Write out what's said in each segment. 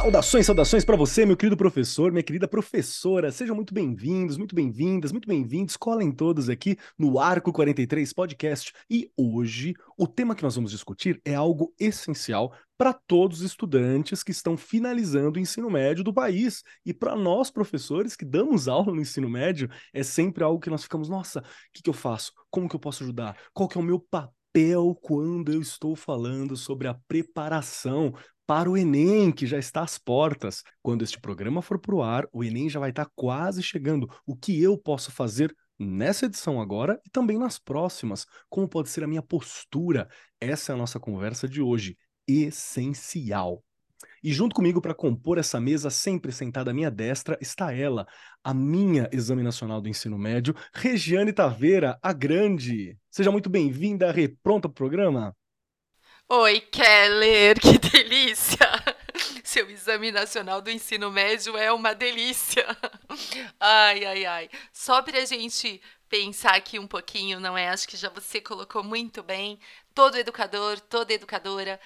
Saudações, saudações para você, meu querido professor, minha querida professora. Sejam muito bem-vindos, muito bem-vindas, muito bem-vindos. Colhem todos aqui no Arco 43 Podcast. E hoje, o tema que nós vamos discutir é algo essencial para todos os estudantes que estão finalizando o ensino médio do país. E para nós, professores que damos aula no ensino médio, é sempre algo que nós ficamos, nossa, o que, que eu faço? Como que eu posso ajudar? Qual que é o meu papel quando eu estou falando sobre a preparação para o Enem, que já está às portas. Quando este programa for para o ar, o Enem já vai estar quase chegando. O que eu posso fazer nessa edição agora e também nas próximas? Como pode ser a minha postura? Essa é a nossa conversa de hoje. Essencial. E junto comigo para compor essa mesa, sempre sentada à minha destra, está ela, a minha exame nacional do ensino médio, Regiane Taveira, a grande. Seja muito bem-vinda, repronta para o programa? Oi, Keller, que delícia! Seu exame nacional do ensino médio é uma delícia. Ai, ai, ai. Só para a gente pensar aqui um pouquinho, não é? Acho que já você colocou muito bem. Todo educador, toda educadora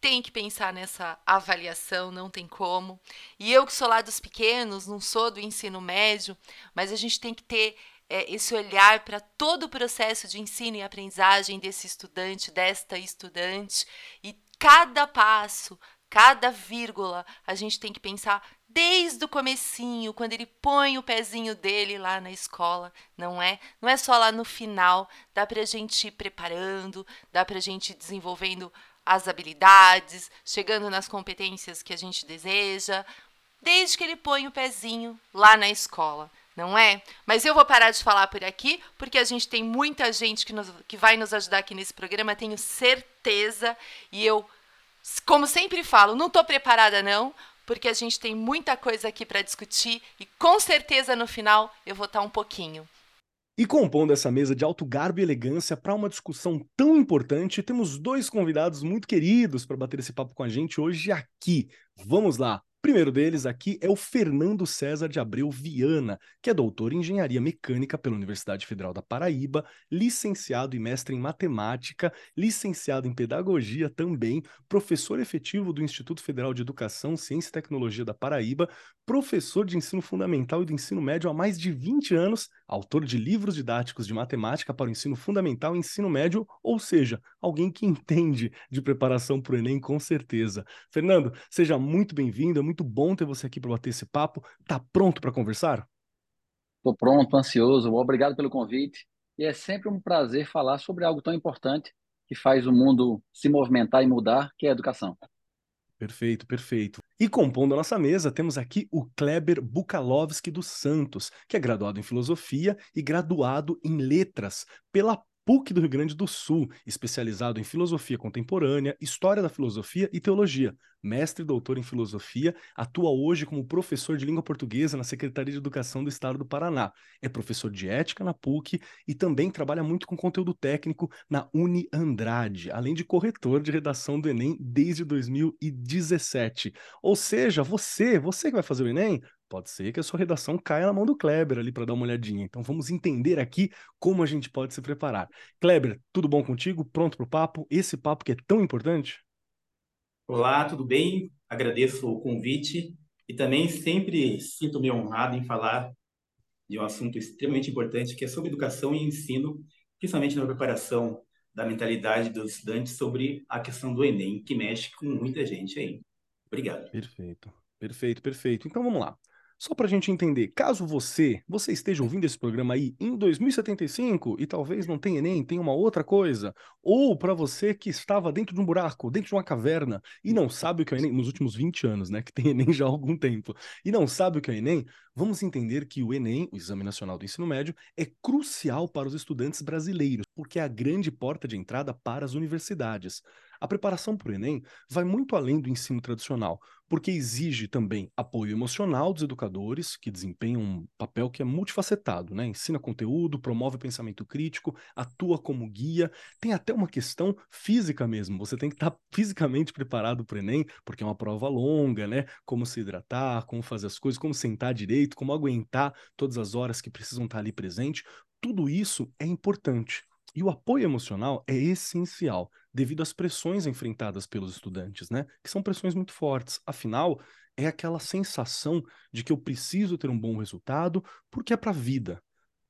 tem que pensar nessa avaliação, não tem como. E eu que sou lá dos pequenos, não sou do ensino médio, mas a gente tem que ter é, esse olhar para todo o processo de ensino e aprendizagem desse estudante, desta estudante, e cada passo, cada vírgula, a gente tem que pensar desde o comecinho, quando ele põe o pezinho dele lá na escola, não é? Não é só lá no final, dá para a gente ir preparando, dá para a gente ir desenvolvendo as habilidades, chegando nas competências que a gente deseja, desde que ele põe o pezinho lá na escola não é? Mas eu vou parar de falar por aqui, porque a gente tem muita gente que, nos, que vai nos ajudar aqui nesse programa, tenho certeza. E eu, como sempre falo, não estou preparada não, porque a gente tem muita coisa aqui para discutir e com certeza no final eu vou estar um pouquinho. E compondo essa mesa de alto garbo e elegância para uma discussão tão importante, temos dois convidados muito queridos para bater esse papo com a gente hoje aqui. Vamos lá! Primeiro deles aqui é o Fernando César de Abreu Viana, que é doutor em engenharia mecânica pela Universidade Federal da Paraíba, licenciado e mestre em matemática, licenciado em pedagogia também, professor efetivo do Instituto Federal de Educação, Ciência e Tecnologia da Paraíba, professor de ensino fundamental e do ensino médio há mais de 20 anos, autor de livros didáticos de matemática para o ensino fundamental e ensino médio, ou seja, alguém que entende de preparação para o Enem com certeza. Fernando, seja muito bem-vindo, é muito bom ter você aqui para bater esse papo. Tá pronto para conversar? Estou pronto, ansioso. Obrigado pelo convite. E é sempre um prazer falar sobre algo tão importante que faz o mundo se movimentar e mudar, que é a educação. Perfeito, perfeito. E compondo a nossa mesa, temos aqui o Kleber Bukalovski dos Santos, que é graduado em filosofia e graduado em letras pela PUC do Rio Grande do Sul, especializado em filosofia contemporânea, história da filosofia e teologia. Mestre e doutor em filosofia, atua hoje como professor de língua portuguesa na Secretaria de Educação do Estado do Paraná. É professor de ética na PUC e também trabalha muito com conteúdo técnico na Uni Andrade, além de corretor de redação do Enem desde 2017. Ou seja, você, você que vai fazer o Enem, Pode ser que a sua redação caia na mão do Kleber ali para dar uma olhadinha. Então vamos entender aqui como a gente pode se preparar. Kleber, tudo bom contigo? Pronto para o papo? Esse papo que é tão importante? Olá, tudo bem? Agradeço o convite e também sempre sinto-me honrado em falar de um assunto extremamente importante que é sobre educação e ensino, principalmente na preparação da mentalidade dos estudantes sobre a questão do Enem, que mexe com muita gente aí. Obrigado. Perfeito, perfeito, perfeito. Então vamos lá. Só para a gente entender, caso você, você esteja ouvindo esse programa aí em 2075 e talvez não tenha Enem, tenha uma outra coisa, ou para você que estava dentro de um buraco, dentro de uma caverna e não sabe o que é o Enem, nos últimos 20 anos, né, que tem Enem já há algum tempo, e não sabe o que é o Enem, vamos entender que o Enem, o Exame Nacional do Ensino Médio, é crucial para os estudantes brasileiros, porque é a grande porta de entrada para as universidades. A preparação para o Enem vai muito além do ensino tradicional, porque exige também apoio emocional dos educadores, que desempenham um papel que é multifacetado, né? Ensina conteúdo, promove pensamento crítico, atua como guia, tem até uma questão física mesmo. Você tem que estar fisicamente preparado para o Enem, porque é uma prova longa, né? Como se hidratar, como fazer as coisas, como sentar direito, como aguentar todas as horas que precisam estar ali presente. Tudo isso é importante. E o apoio emocional é essencial, devido às pressões enfrentadas pelos estudantes, né? Que são pressões muito fortes. Afinal, é aquela sensação de que eu preciso ter um bom resultado porque é para a vida.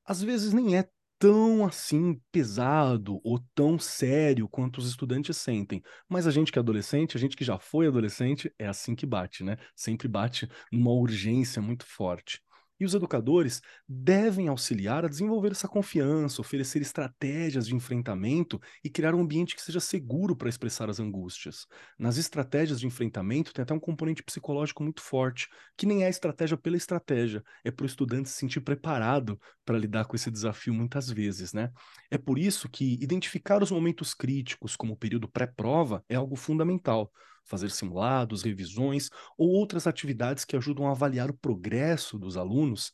Às vezes nem é tão assim pesado ou tão sério quanto os estudantes sentem. Mas a gente que é adolescente, a gente que já foi adolescente, é assim que bate, né? Sempre bate numa urgência muito forte. E os educadores devem auxiliar a desenvolver essa confiança, oferecer estratégias de enfrentamento e criar um ambiente que seja seguro para expressar as angústias. Nas estratégias de enfrentamento tem até um componente psicológico muito forte, que nem é estratégia pela estratégia, é para o estudante se sentir preparado para lidar com esse desafio muitas vezes, né? É por isso que identificar os momentos críticos como o período pré-prova é algo fundamental fazer simulados, revisões ou outras atividades que ajudam a avaliar o progresso dos alunos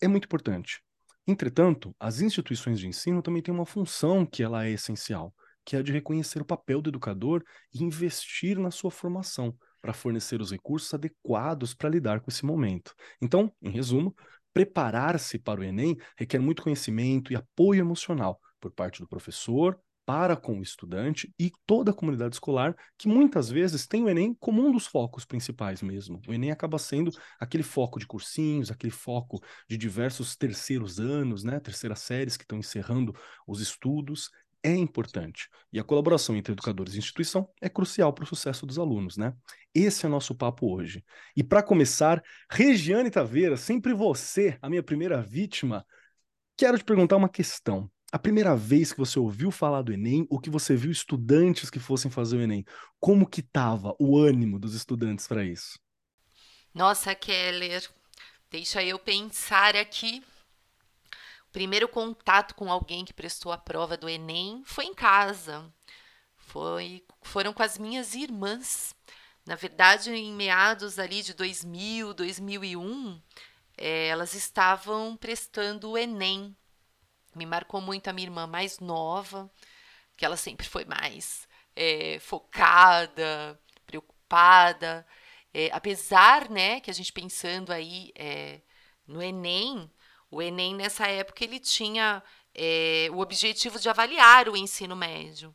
é muito importante. Entretanto, as instituições de ensino também têm uma função que ela é essencial, que é a de reconhecer o papel do educador e investir na sua formação para fornecer os recursos adequados para lidar com esse momento. Então, em resumo, preparar-se para o Enem requer muito conhecimento e apoio emocional por parte do professor, para com o estudante e toda a comunidade escolar, que muitas vezes tem o Enem como um dos focos principais mesmo. O Enem acaba sendo aquele foco de cursinhos, aquele foco de diversos terceiros anos, né, terceiras séries que estão encerrando os estudos. É importante. E a colaboração entre educadores e instituição é crucial para o sucesso dos alunos, né? Esse é o nosso papo hoje. E para começar, Regiane Taveira, sempre você, a minha primeira vítima, quero te perguntar uma questão a primeira vez que você ouviu falar do Enem ou que você viu estudantes que fossem fazer o Enem, como que estava o ânimo dos estudantes para isso? Nossa, Keller, deixa eu pensar aqui. O primeiro contato com alguém que prestou a prova do Enem foi em casa. Foi, foram com as minhas irmãs. Na verdade, em meados ali de 2000, 2001, é, elas estavam prestando o Enem me marcou muito a minha irmã mais nova, que ela sempre foi mais é, focada, preocupada. É, apesar, né, que a gente pensando aí é, no Enem, o Enem nessa época ele tinha é, o objetivo de avaliar o ensino médio.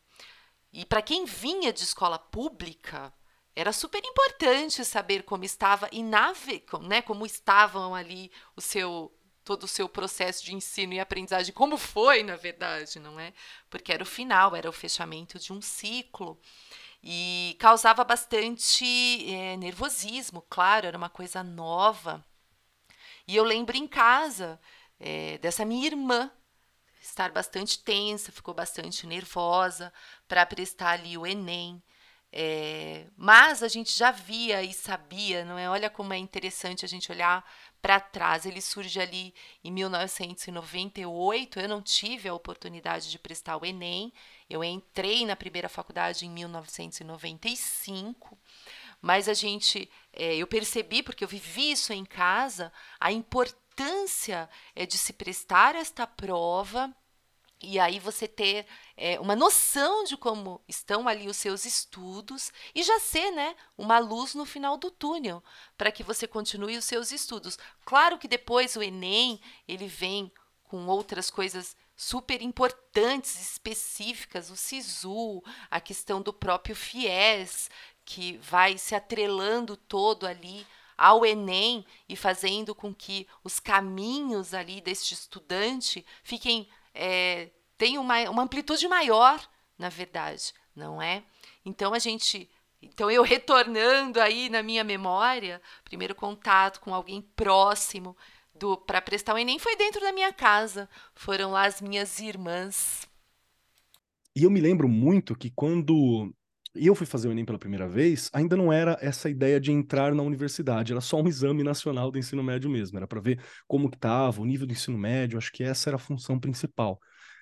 E para quem vinha de escola pública, era super importante saber como estava e nave, né, como estavam ali o seu todo o seu processo de ensino e aprendizagem, como foi, na verdade, não é? Porque era o final, era o fechamento de um ciclo. E causava bastante é, nervosismo, claro, era uma coisa nova. E eu lembro em casa é, dessa minha irmã estar bastante tensa, ficou bastante nervosa para prestar ali o Enem. É, mas a gente já via e sabia, não é? Olha como é interessante a gente olhar para trás. Ele surge ali em 1998. Eu não tive a oportunidade de prestar o Enem. Eu entrei na primeira faculdade em 1995. Mas a gente, é, eu percebi, porque eu vivi isso em casa, a importância é, de se prestar esta prova e aí você ter é, uma noção de como estão ali os seus estudos e já ser né, uma luz no final do túnel para que você continue os seus estudos. Claro que depois o Enem ele vem com outras coisas super importantes, específicas, o SISU, a questão do próprio FIES, que vai se atrelando todo ali ao Enem e fazendo com que os caminhos ali deste estudante fiquem é, tem uma, uma amplitude maior, na verdade, não é? Então a gente. Então, eu retornando aí na minha memória, primeiro contato com alguém próximo para prestar o Enem foi dentro da minha casa. Foram lá as minhas irmãs. E eu me lembro muito que quando eu fui fazer o Enem pela primeira vez, ainda não era essa ideia de entrar na universidade, era só um exame nacional do ensino médio mesmo, era para ver como que estava o nível do ensino médio, acho que essa era a função principal.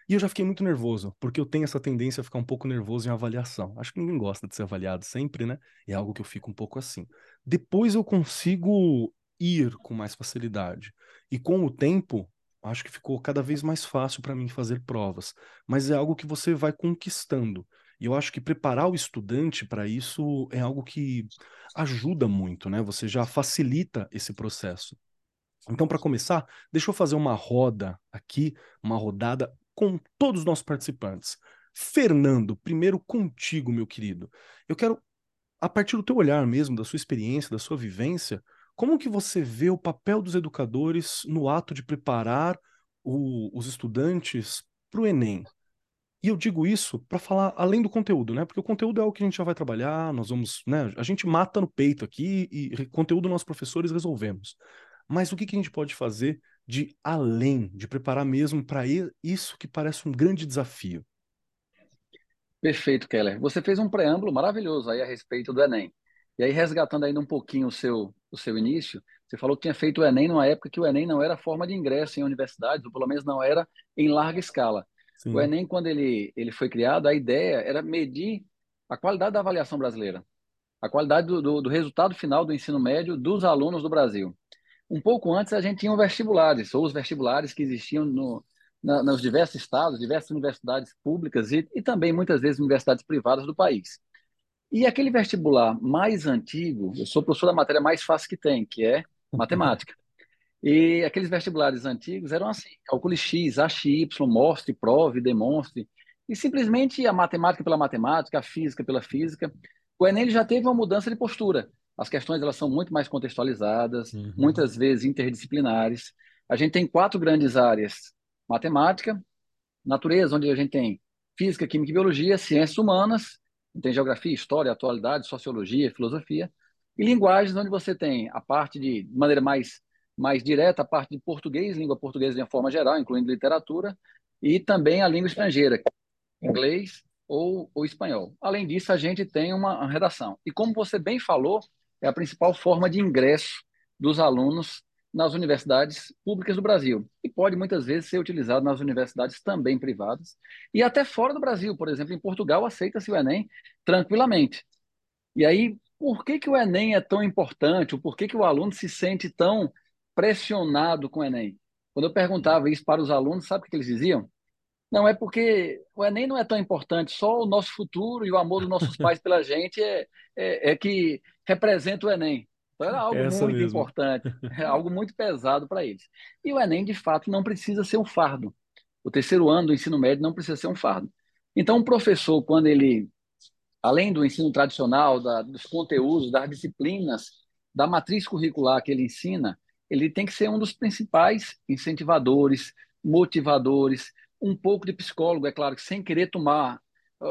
E eu já fiquei muito nervoso, porque eu tenho essa tendência a ficar um pouco nervoso em avaliação. Acho que ninguém gosta de ser avaliado sempre, né? É algo que eu fico um pouco assim. Depois eu consigo ir com mais facilidade. E com o tempo, acho que ficou cada vez mais fácil para mim fazer provas. Mas é algo que você vai conquistando. E eu acho que preparar o estudante para isso é algo que ajuda muito, né? Você já facilita esse processo. Então, para começar, deixa eu fazer uma roda aqui, uma rodada com todos os nossos participantes. Fernando, primeiro contigo, meu querido. Eu quero, a partir do teu olhar mesmo, da sua experiência, da sua vivência, como que você vê o papel dos educadores no ato de preparar o, os estudantes para o Enem? E eu digo isso para falar além do conteúdo, né? Porque o conteúdo é o que a gente já vai trabalhar, nós vamos, né? A gente mata no peito aqui e conteúdo nós professores resolvemos. Mas o que, que a gente pode fazer de além, de preparar mesmo para isso que parece um grande desafio. Perfeito, Keller. Você fez um preâmbulo maravilhoso aí a respeito do Enem. E aí, resgatando ainda um pouquinho o seu, o seu início, você falou que tinha feito o Enem numa época que o Enem não era forma de ingresso em universidades, ou pelo menos não era em larga escala. Sim. O Enem, quando ele, ele foi criado, a ideia era medir a qualidade da avaliação brasileira, a qualidade do, do, do resultado final do ensino médio dos alunos do Brasil. Um pouco antes, a gente tinha os vestibulares, ou os vestibulares que existiam no, na, nos diversos estados, diversas universidades públicas e, e também, muitas vezes, universidades privadas do país. E aquele vestibular mais antigo, eu sou professor da matéria mais fácil que tem, que é matemática. E aqueles vestibulares antigos eram assim: calcule X, ache Y, mostre, prove, demonstre. E simplesmente a matemática pela matemática, a física pela física. O Enem já teve uma mudança de postura. As questões elas são muito mais contextualizadas, uhum. muitas vezes interdisciplinares. A gente tem quatro grandes áreas: matemática, natureza, onde a gente tem física, química e biologia, ciências humanas, tem geografia, história, atualidade, sociologia, filosofia, e linguagens, onde você tem a parte de, de maneira mais, mais direta, a parte de português, língua portuguesa de uma forma geral, incluindo literatura, e também a língua estrangeira, inglês ou, ou espanhol. Além disso, a gente tem uma, redação. E como você bem falou, é a principal forma de ingresso dos alunos nas universidades públicas do Brasil e pode muitas vezes ser utilizado nas universidades também privadas e até fora do Brasil, por exemplo, em Portugal aceita-se o Enem tranquilamente. E aí, por que, que o Enem é tão importante? Ou por que, que o aluno se sente tão pressionado com o Enem? Quando eu perguntava isso para os alunos, sabe o que eles diziam? Não, é porque o Enem não é tão importante, só o nosso futuro e o amor dos nossos pais pela gente é, é, é que representa o Enem. Então era algo Essa muito mesmo. importante, é algo muito pesado para eles. E o Enem, de fato, não precisa ser um fardo. O terceiro ano do ensino médio não precisa ser um fardo. Então, o professor, quando ele, além do ensino tradicional, da, dos conteúdos, das disciplinas, da matriz curricular que ele ensina, ele tem que ser um dos principais incentivadores, motivadores, um pouco de psicólogo, é claro, sem querer tomar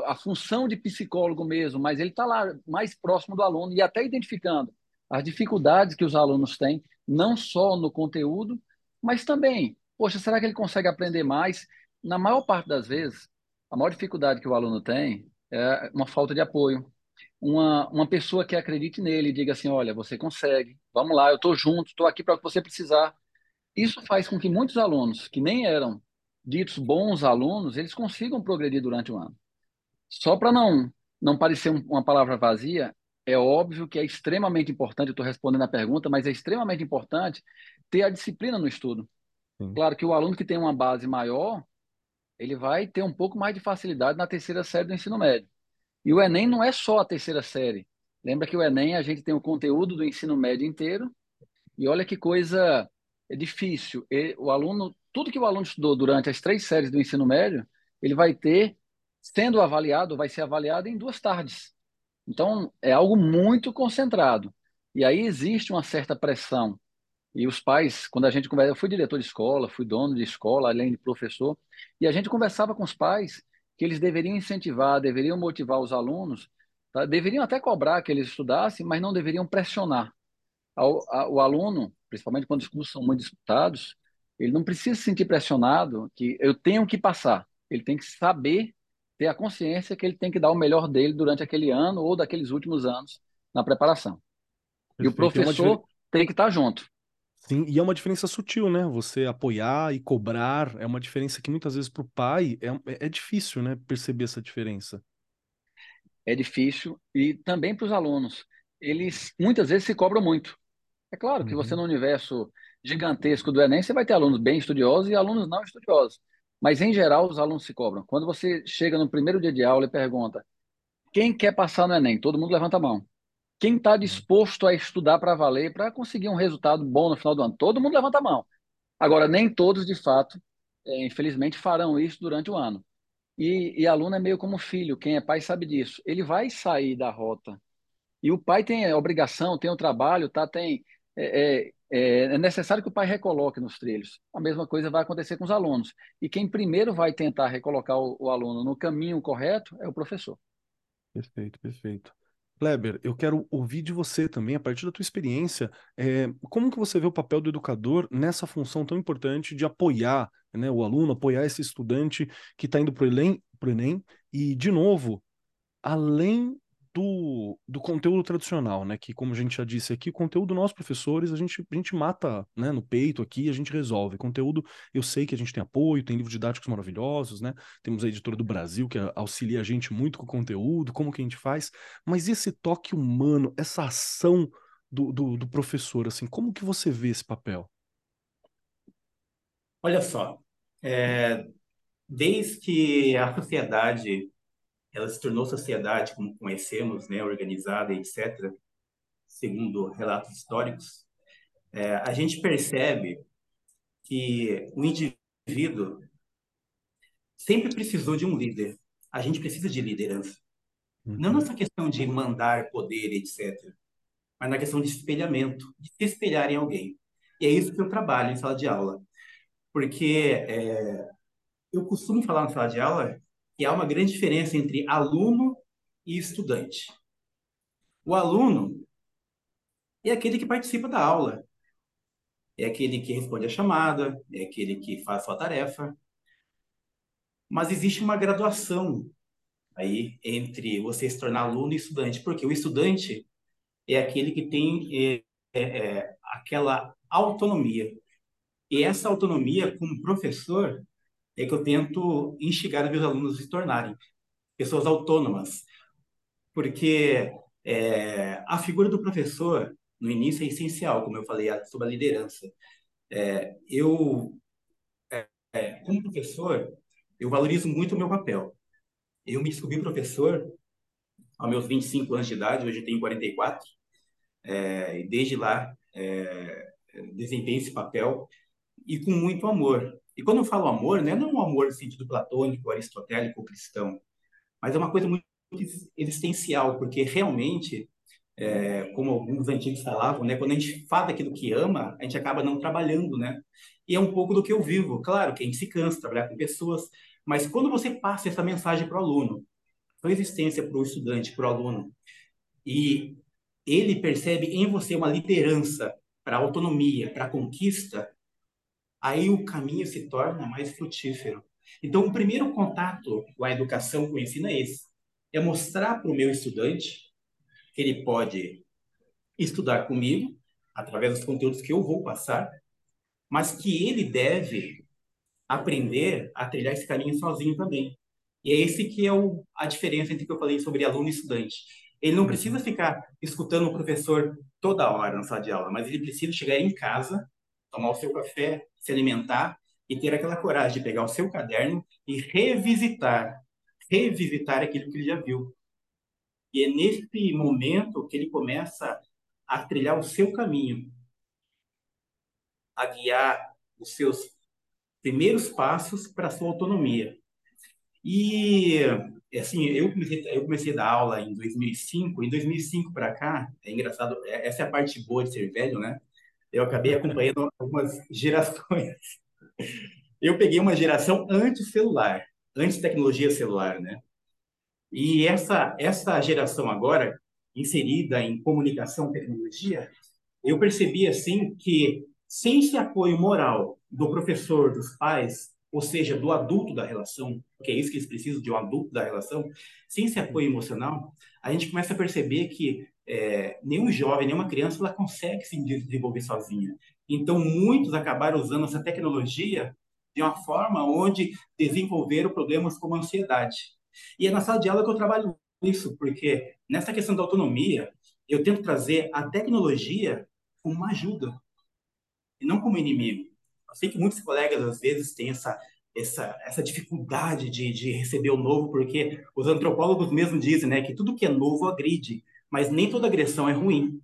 a função de psicólogo mesmo, mas ele está lá mais próximo do aluno e até identificando as dificuldades que os alunos têm, não só no conteúdo, mas também, poxa, será que ele consegue aprender mais? Na maior parte das vezes, a maior dificuldade que o aluno tem é uma falta de apoio. Uma, uma pessoa que acredite nele e diga assim: olha, você consegue, vamos lá, eu estou junto, estou aqui para o que você precisar. Isso faz com que muitos alunos que nem eram ditos bons alunos, eles consigam progredir durante o ano. Só para não, não parecer uma palavra vazia, é óbvio que é extremamente importante, eu estou respondendo a pergunta, mas é extremamente importante ter a disciplina no estudo. Sim. Claro que o aluno que tem uma base maior, ele vai ter um pouco mais de facilidade na terceira série do ensino médio. E o Enem não é só a terceira série. Lembra que o Enem a gente tem o conteúdo do ensino médio inteiro, e olha que coisa difícil. o aluno tudo que o aluno estudou durante as três séries do ensino médio, ele vai ter, sendo avaliado, vai ser avaliado em duas tardes. Então, é algo muito concentrado. E aí existe uma certa pressão. E os pais, quando a gente conversa, eu fui diretor de escola, fui dono de escola, além de professor, e a gente conversava com os pais que eles deveriam incentivar, deveriam motivar os alunos, tá? deveriam até cobrar que eles estudassem, mas não deveriam pressionar. O aluno, principalmente quando os cursos são muito disputados, ele não precisa se sentir pressionado que eu tenho que passar. Ele tem que saber, ter a consciência que ele tem que dar o melhor dele durante aquele ano ou daqueles últimos anos na preparação. E o professor tem, uma... tem que estar junto. Sim, e é uma diferença sutil, né? Você apoiar e cobrar é uma diferença que muitas vezes para o pai é, é, é difícil, né? Perceber essa diferença. É difícil e também para os alunos. Eles muitas vezes se cobram muito. É claro que uhum. você no universo gigantesco do Enem, você vai ter alunos bem estudiosos e alunos não estudiosos. Mas, em geral, os alunos se cobram. Quando você chega no primeiro dia de aula e pergunta quem quer passar no Enem, todo mundo levanta a mão. Quem está disposto a estudar para valer, para conseguir um resultado bom no final do ano? Todo mundo levanta a mão. Agora, nem todos, de fato, é, infelizmente, farão isso durante o ano. E, e aluno é meio como filho, quem é pai sabe disso. Ele vai sair da rota. E o pai tem a obrigação, tem o trabalho, tá? tem, é, é, é necessário que o pai recoloque nos trilhos. A mesma coisa vai acontecer com os alunos. E quem primeiro vai tentar recolocar o, o aluno no caminho correto é o professor. Perfeito, perfeito. Kleber, eu quero ouvir de você também, a partir da tua experiência, é, como que você vê o papel do educador nessa função tão importante de apoiar né, o aluno, apoiar esse estudante que está indo para o Enem, Enem, e, de novo, além do, do conteúdo tradicional, né? Que, como a gente já disse aqui, o conteúdo nós, professores, a gente, a gente mata né, no peito aqui, a gente resolve. Conteúdo, eu sei que a gente tem apoio, tem livros didáticos maravilhosos, né? Temos a editora do Brasil que auxilia a gente muito com o conteúdo, como que a gente faz, mas esse toque humano, essa ação do, do, do professor, assim, como que você vê esse papel? Olha só, é, desde que a sociedade ela se tornou sociedade como conhecemos, né, organizada, etc., segundo relatos históricos, é, a gente percebe que o indivíduo sempre precisou de um líder. A gente precisa de liderança. Uhum. Não nessa questão de mandar poder, etc., mas na questão de espelhamento, de se espelhar em alguém. E é isso que eu trabalho em sala de aula. Porque é, eu costumo falar na sala de aula que há uma grande diferença entre aluno e estudante. O aluno é aquele que participa da aula, é aquele que responde a chamada, é aquele que faz sua tarefa. Mas existe uma graduação aí entre você se tornar aluno e estudante, porque o estudante é aquele que tem é, é, é aquela autonomia. E essa autonomia, como professor, é que eu tento instigar meus alunos a se tornarem pessoas autônomas, porque é, a figura do professor no início é essencial, como eu falei sobre a liderança. É, eu, é, é como professor, eu valorizo muito o meu papel. Eu me descobri professor aos meus 25 anos de idade, hoje eu tenho 44, é, e desde lá é, desempenho esse papel e com muito amor. E quando eu falo amor, né, não é um amor no sentido platônico, aristotélico, cristão, mas é uma coisa muito existencial, porque realmente, é, como alguns antigos falavam, né, quando a gente fala daquilo que ama, a gente acaba não trabalhando, né? E é um pouco do que eu vivo. Claro que a gente se cansa de trabalhar com pessoas, mas quando você passa essa mensagem para o aluno, sua existência para o estudante, para o aluno, e ele percebe em você uma liderança para a autonomia, para a conquista, aí o caminho se torna mais frutífero. Então, o primeiro contato com a educação, com o ensino é esse. É mostrar para o meu estudante que ele pode estudar comigo, através dos conteúdos que eu vou passar, mas que ele deve aprender a trilhar esse caminho sozinho também. E é esse que é o, a diferença entre o que eu falei sobre aluno e estudante. Ele não precisa ficar escutando o professor toda hora na sala de aula, mas ele precisa chegar em casa, tomar o seu café, se alimentar e ter aquela coragem de pegar o seu caderno e revisitar, revisitar aquilo que ele já viu. E é nesse momento que ele começa a trilhar o seu caminho, a guiar os seus primeiros passos para a sua autonomia. E assim, eu comecei, eu comecei a dar aula em 2005, em 2005 para cá, é engraçado, é, essa é a parte boa de ser velho, né? Eu acabei acompanhando algumas gerações. Eu peguei uma geração antes celular, antes tecnologia celular, né? E essa essa geração agora inserida em comunicação, tecnologia, eu percebi assim que sem esse apoio moral do professor, dos pais, ou seja, do adulto da relação, que é isso que eles precisam de um adulto da relação, sem esse apoio emocional, a gente começa a perceber que é, nenhum jovem, nenhuma criança, ela consegue se desenvolver sozinha. Então, muitos acabaram usando essa tecnologia de uma forma onde desenvolveram problemas como ansiedade. E é na sala de aula que eu trabalho isso, porque nessa questão da autonomia, eu tento trazer a tecnologia como uma ajuda, e não como inimigo. Eu sei que muitos colegas, às vezes, têm essa, essa, essa dificuldade de, de receber o novo, porque os antropólogos mesmo dizem né, que tudo que é novo agride, mas nem toda agressão é ruim.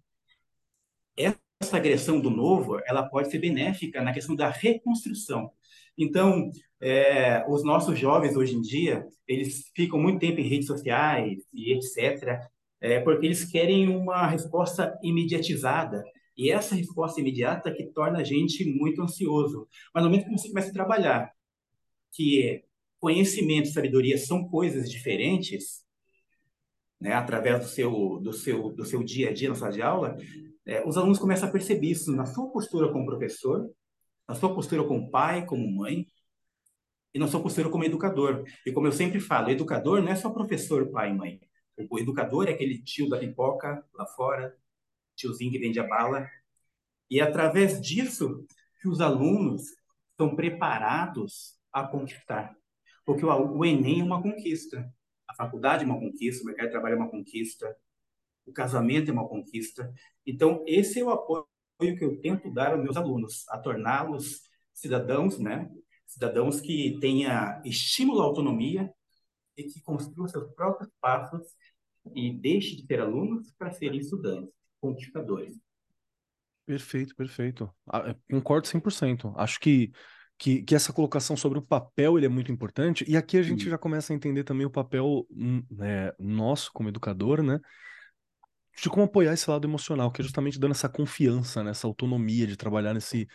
Essa agressão do novo, ela pode ser benéfica na questão da reconstrução. Então, é, os nossos jovens hoje em dia, eles ficam muito tempo em redes sociais e etc., é, porque eles querem uma resposta imediatizada. E essa resposta imediata que torna a gente muito ansioso. Mas no momento que você começa a trabalhar, que conhecimento e sabedoria são coisas diferentes, né, através do seu, do, seu, do seu dia a dia na sala de aula, é, os alunos começam a perceber isso na sua postura como professor, na sua postura como pai, como mãe, e na sua postura como educador. E como eu sempre falo, educador não é só professor, pai e mãe. O educador é aquele tio da pipoca lá fora, tiozinho que vende a bala. E é através disso que os alunos estão preparados a conquistar. Porque o, o Enem é uma conquista. A faculdade é uma conquista, o mercado de trabalho é uma conquista, o casamento é uma conquista. Então, esse é o apoio que eu tento dar aos meus alunos, a torná-los cidadãos, né? Cidadãos que tenha estímulo à autonomia e que construam seus próprios passos e deixe de ser alunos para serem estudantes, conquistadores. Perfeito, perfeito. Ah, é, concordo 100%. Acho que, que, que essa colocação sobre o papel ele é muito importante. E aqui a gente já começa a entender também o papel hum, né, nosso como educador, né? de como apoiar esse lado emocional, que é justamente dando essa confiança, né, essa autonomia de trabalhar nesse,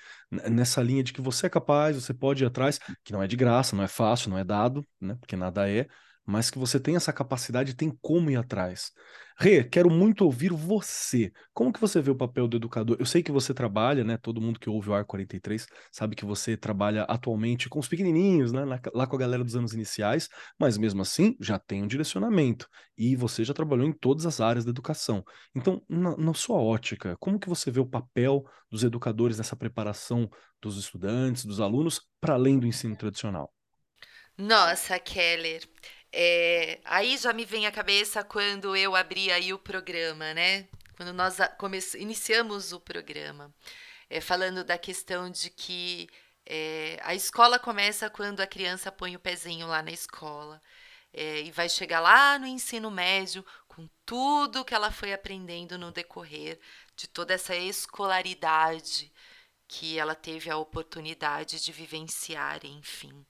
nessa linha de que você é capaz, você pode ir atrás, que não é de graça, não é fácil, não é dado, né, porque nada é, mas que você tem essa capacidade, tem como ir atrás. Rê, quero muito ouvir você. Como que você vê o papel do educador? Eu sei que você trabalha, né? Todo mundo que ouve o AR 43 sabe que você trabalha atualmente com os pequenininhos, né? Lá com a galera dos anos iniciais, mas mesmo assim já tem um direcionamento. E você já trabalhou em todas as áreas da educação. Então, na, na sua ótica, como que você vê o papel dos educadores nessa preparação dos estudantes, dos alunos, para além do ensino tradicional? Nossa, Keller, é, aí já me vem à cabeça quando eu abri aí o programa, né? Quando nós iniciamos o programa, é, falando da questão de que é, a escola começa quando a criança põe o pezinho lá na escola. É, e vai chegar lá no ensino médio com tudo que ela foi aprendendo no decorrer de toda essa escolaridade que ela teve a oportunidade de vivenciar, enfim.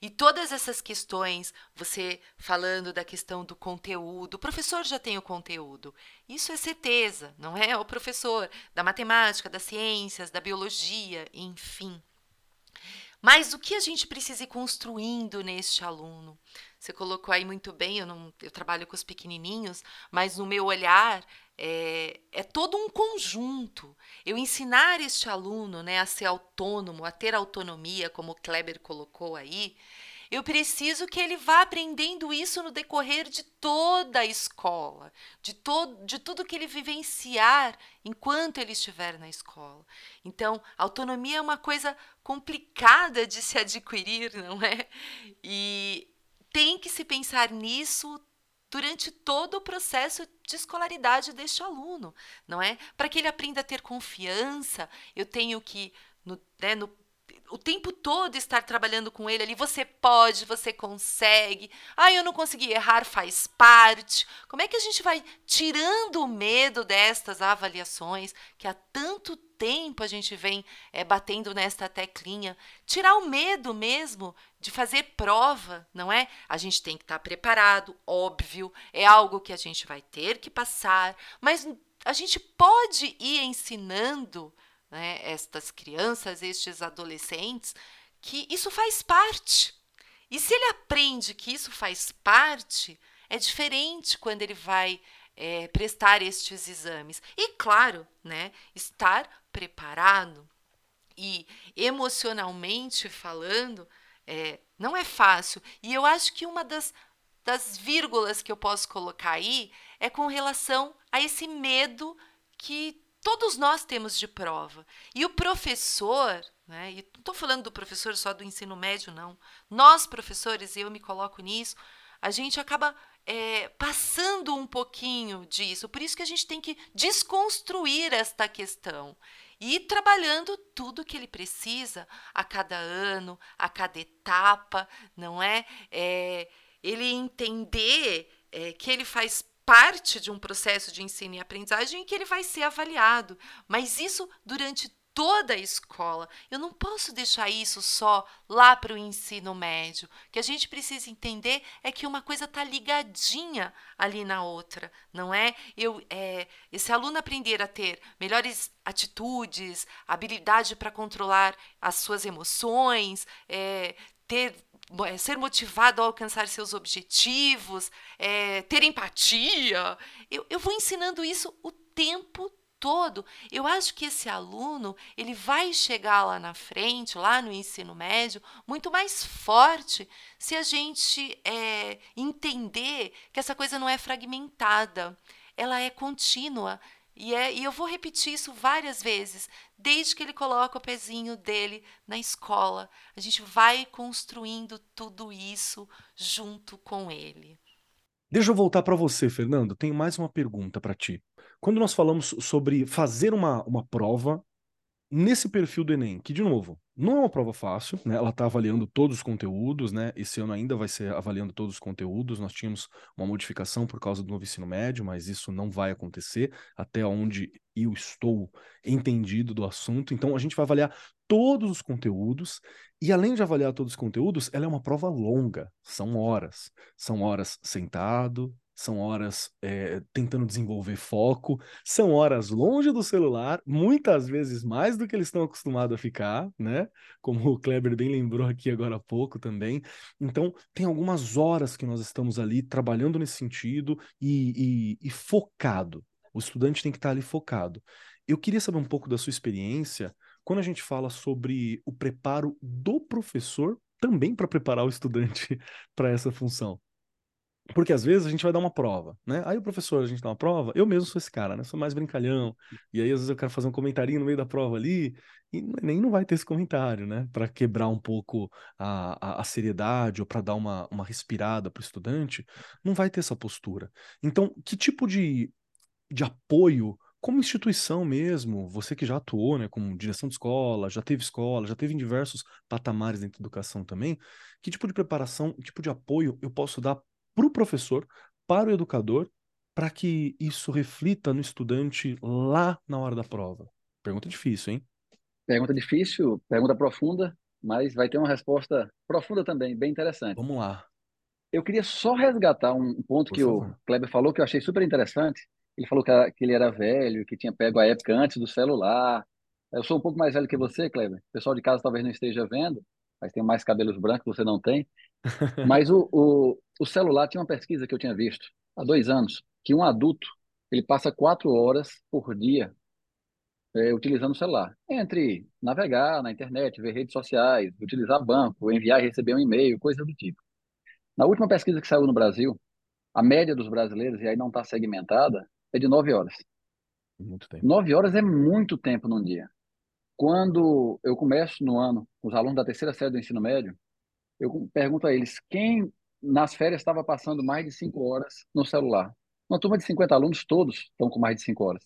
E todas essas questões, você falando da questão do conteúdo, o professor já tem o conteúdo. Isso é certeza, não é? O professor da matemática, das ciências, da biologia, enfim. Mas o que a gente precisa ir construindo neste aluno? Você colocou aí muito bem, eu, não, eu trabalho com os pequenininhos, mas no meu olhar é, é, todo um conjunto. Eu ensinar este aluno né, a ser autônomo, a ter autonomia, como o Kleber colocou aí, eu preciso que ele vá aprendendo isso no decorrer de toda a escola, de, de tudo que ele vivenciar enquanto ele estiver na escola. Então, autonomia é uma coisa complicada de se adquirir, não é? E tem que se pensar nisso durante todo o processo de escolaridade deste aluno, não é? Para que ele aprenda a ter confiança, eu tenho que, no, né, no, o tempo todo estar trabalhando com ele ali. Você pode, você consegue. Ah, eu não consegui errar, faz parte. Como é que a gente vai tirando o medo destas avaliações que há tanto tempo a gente vem é, batendo nesta teclinha? Tirar o medo mesmo de fazer prova, não é? A gente tem que estar preparado, óbvio, é algo que a gente vai ter que passar, mas a gente pode ir ensinando né, estas crianças, estes adolescentes, que isso faz parte. E se ele aprende que isso faz parte, é diferente quando ele vai é, prestar estes exames. E, claro, né, estar preparado e emocionalmente falando, é, não é fácil. E eu acho que uma das, das vírgulas que eu posso colocar aí é com relação a esse medo que todos nós temos de prova. E o professor, né, e não estou falando do professor só do ensino médio, não. Nós, professores, e eu me coloco nisso, a gente acaba é, passando um pouquinho disso. Por isso que a gente tem que desconstruir esta questão e ir trabalhando tudo que ele precisa a cada ano, a cada etapa, não é? é ele entender é, que ele faz parte de um processo de ensino e aprendizagem e que ele vai ser avaliado, mas isso durante toda a escola. Eu não posso deixar isso só lá para o ensino médio. O que a gente precisa entender é que uma coisa está ligadinha ali na outra, não é? Eu, é, esse aluno aprender a ter melhores atitudes, habilidade para controlar as suas emoções, é, ter é, ser motivado a alcançar seus objetivos, é, ter empatia. Eu, eu vou ensinando isso o tempo todo, eu acho que esse aluno ele vai chegar lá na frente, lá no ensino médio, muito mais forte se a gente é, entender que essa coisa não é fragmentada, ela é contínua. E, é, e eu vou repetir isso várias vezes, desde que ele coloca o pezinho dele na escola. A gente vai construindo tudo isso junto com ele. Deixa eu voltar para você, Fernando. Tenho mais uma pergunta para ti. Quando nós falamos sobre fazer uma, uma prova nesse perfil do Enem, que, de novo, não é uma prova fácil, né? Ela está avaliando todos os conteúdos, né? Esse ano ainda vai ser avaliando todos os conteúdos. Nós tínhamos uma modificação por causa do novo ensino médio, mas isso não vai acontecer até onde eu estou entendido do assunto. Então, a gente vai avaliar todos os conteúdos e além de avaliar todos os conteúdos, ela é uma prova longa, são horas. São horas sentado, são horas é, tentando desenvolver foco, são horas longe do celular, muitas vezes mais do que eles estão acostumados a ficar, né? Como o Kleber bem lembrou aqui agora há pouco também. Então, tem algumas horas que nós estamos ali trabalhando nesse sentido e, e, e focado. O estudante tem que estar ali focado. Eu queria saber um pouco da sua experiência quando a gente fala sobre o preparo do professor também para preparar o estudante para essa função. Porque às vezes a gente vai dar uma prova, né? Aí o professor, a gente dá uma prova, eu mesmo sou esse cara, né? Sou mais brincalhão. E aí às vezes eu quero fazer um comentarinho no meio da prova ali, e nem não vai ter esse comentário, né? Para quebrar um pouco a, a, a seriedade ou para dar uma, uma respirada para o estudante, não vai ter essa postura. Então, que tipo de, de apoio como instituição mesmo, você que já atuou, né, como direção de escola, já teve escola, já teve em diversos patamares dentro da educação também, que tipo de preparação, que tipo de apoio eu posso dar para o professor, para o educador, para que isso reflita no estudante lá na hora da prova? Pergunta difícil, hein? Pergunta difícil, pergunta profunda, mas vai ter uma resposta profunda também, bem interessante. Vamos lá. Eu queria só resgatar um ponto Por que favor. o Kleber falou que eu achei super interessante. Ele falou que, que ele era velho, que tinha pego a época antes do celular. Eu sou um pouco mais velho que você, Kleber. O pessoal de casa talvez não esteja vendo, mas tem mais cabelos brancos, você não tem. Mas o, o, o celular tinha uma pesquisa que eu tinha visto há dois anos, que um adulto ele passa quatro horas por dia é, utilizando o celular. Entre navegar na internet, ver redes sociais, utilizar banco, enviar e receber um e-mail, coisa do tipo. Na última pesquisa que saiu no Brasil, a média dos brasileiros, e aí não está segmentada, é de nove horas. Muito tempo. Nove horas é muito tempo num dia. Quando eu começo no ano, os alunos da terceira série do ensino médio, eu pergunto a eles quem nas férias estava passando mais de cinco horas no celular. Uma turma de 50 alunos, todos estão com mais de cinco horas.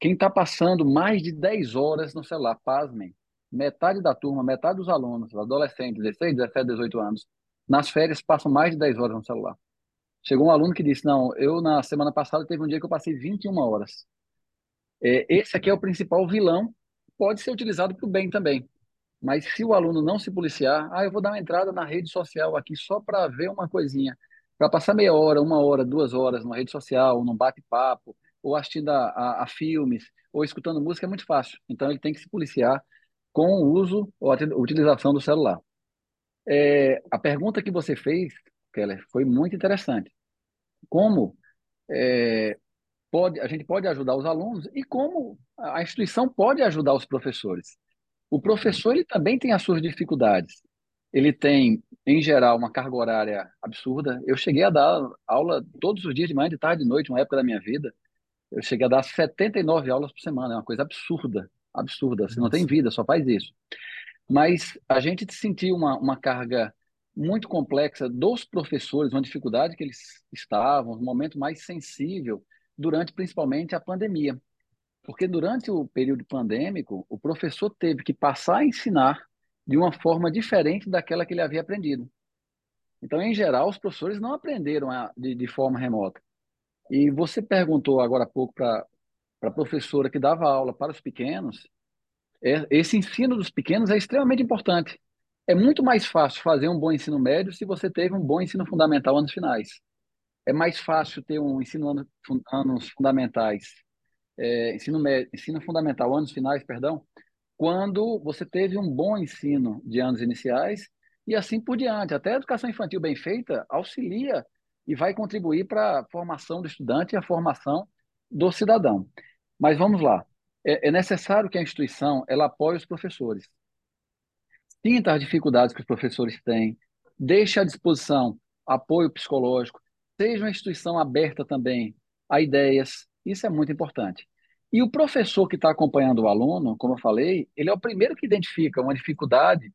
Quem está passando mais de 10 horas no celular, pasmem, metade da turma, metade dos alunos, adolescentes, 16, 17, 18 anos, nas férias passam mais de 10 horas no celular. Chegou um aluno que disse, não, eu na semana passada teve um dia que eu passei 21 horas. É, esse aqui é o principal vilão, pode ser utilizado para o bem também. Mas se o aluno não se policiar, ah, eu vou dar uma entrada na rede social aqui só para ver uma coisinha, para passar meia hora, uma hora, duas horas numa rede social, num bate-papo, ou assistindo a, a, a, filmes, ou escutando música, é muito fácil. Então ele tem que se policiar com o uso ou a utilização do celular. É, a pergunta que você fez, Keller, foi muito interessante. Como é, pode, a gente pode ajudar os alunos e como a instituição pode ajudar os professores. O professor ele também tem as suas dificuldades. Ele tem, em geral, uma carga horária absurda. Eu cheguei a dar aula todos os dias, de manhã, de tarde, de noite, uma época da minha vida. Eu cheguei a dar 79 aulas por semana, é uma coisa absurda, absurda. Você não tem vida, só faz isso. Mas a gente sentiu uma, uma carga muito complexa dos professores, uma dificuldade que eles estavam, um momento mais sensível durante principalmente a pandemia. Porque durante o período pandêmico, o professor teve que passar a ensinar de uma forma diferente daquela que ele havia aprendido. Então, em geral, os professores não aprenderam a, de, de forma remota. E você perguntou agora há pouco para a professora que dava aula para os pequenos, é, esse ensino dos pequenos é extremamente importante. É muito mais fácil fazer um bom ensino médio se você teve um bom ensino fundamental anos finais. É mais fácil ter um ensino anos, fundamentais, é, ensino, médio, ensino fundamental anos finais, perdão, quando você teve um bom ensino de anos iniciais e assim por diante. Até a educação infantil bem feita auxilia e vai contribuir para a formação do estudante e a formação do cidadão. Mas vamos lá. É, é necessário que a instituição ela apoie os professores. Sinta as dificuldades que os professores têm, deixe à disposição apoio psicológico, seja uma instituição aberta também a ideias, isso é muito importante. E o professor que está acompanhando o aluno, como eu falei, ele é o primeiro que identifica uma dificuldade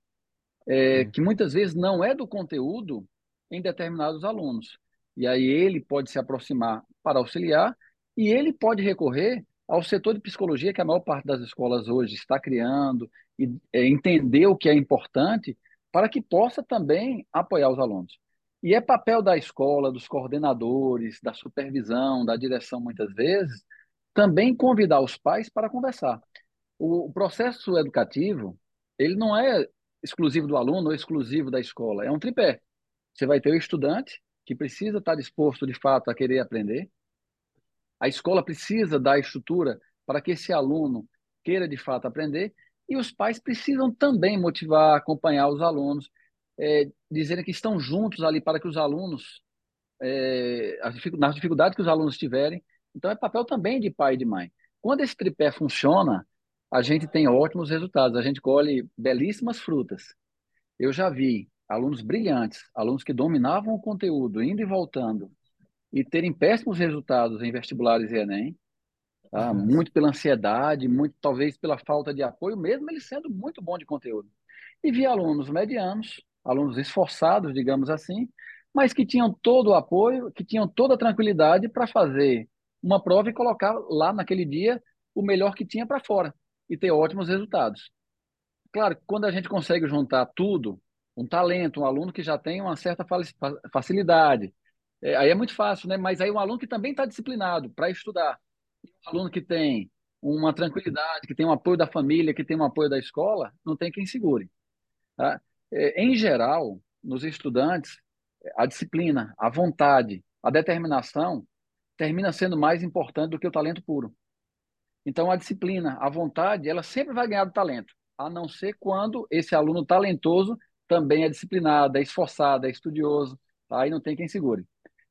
é, que muitas vezes não é do conteúdo em determinados alunos. E aí ele pode se aproximar para auxiliar e ele pode recorrer ao setor de psicologia que a maior parte das escolas hoje está criando e é, entender o que é importante para que possa também apoiar os alunos. E é papel da escola, dos coordenadores, da supervisão, da direção, muitas vezes, também convidar os pais para conversar. O, processo educativo, ele não é exclusivo do aluno ou exclusivo da escola, é um tripé. Você vai ter o estudante, que precisa estar disposto, de fato, a querer aprender. A escola precisa dar estrutura para que esse aluno queira, de fato, aprender. E os pais precisam também motivar, acompanhar os alunos, é, dizerem que estão juntos ali para que os alunos, é, nas dificuldades que os alunos tiverem, então, é papel também de pai e de mãe. Quando esse tripé funciona, a gente tem ótimos resultados, a gente colhe belíssimas frutas. Eu já vi alunos brilhantes, alunos que dominavam o conteúdo, indo e voltando, e terem péssimos resultados em vestibulares e Enem, tá? Uhum. muito pela ansiedade, muito talvez pela falta de apoio, mesmo ele sendo muito bom de conteúdo. E vi alunos medianos, alunos esforçados, digamos assim, mas que tinham todo o apoio, que tinham toda a tranquilidade para fazer uma prova e colocar lá naquele dia o melhor que tinha para fora e ter ótimos resultados. Claro, quando a gente consegue juntar tudo, um talento, um aluno que já tem uma certa facilidade, é, aí é muito fácil, né? Mas aí um aluno que também está disciplinado para estudar, um aluno que tem uma tranquilidade, que tem um apoio da família, que tem um apoio da escola, não tem quem segure. Tá? É, em geral, nos estudantes, a disciplina, a vontade, a determinação termina sendo mais importante do que o talento puro. Então, a disciplina, a vontade, ela sempre vai ganhar do talento, a não ser quando esse aluno talentoso também é disciplinado, é esforçado, é estudioso, tá? aí não tem quem segure.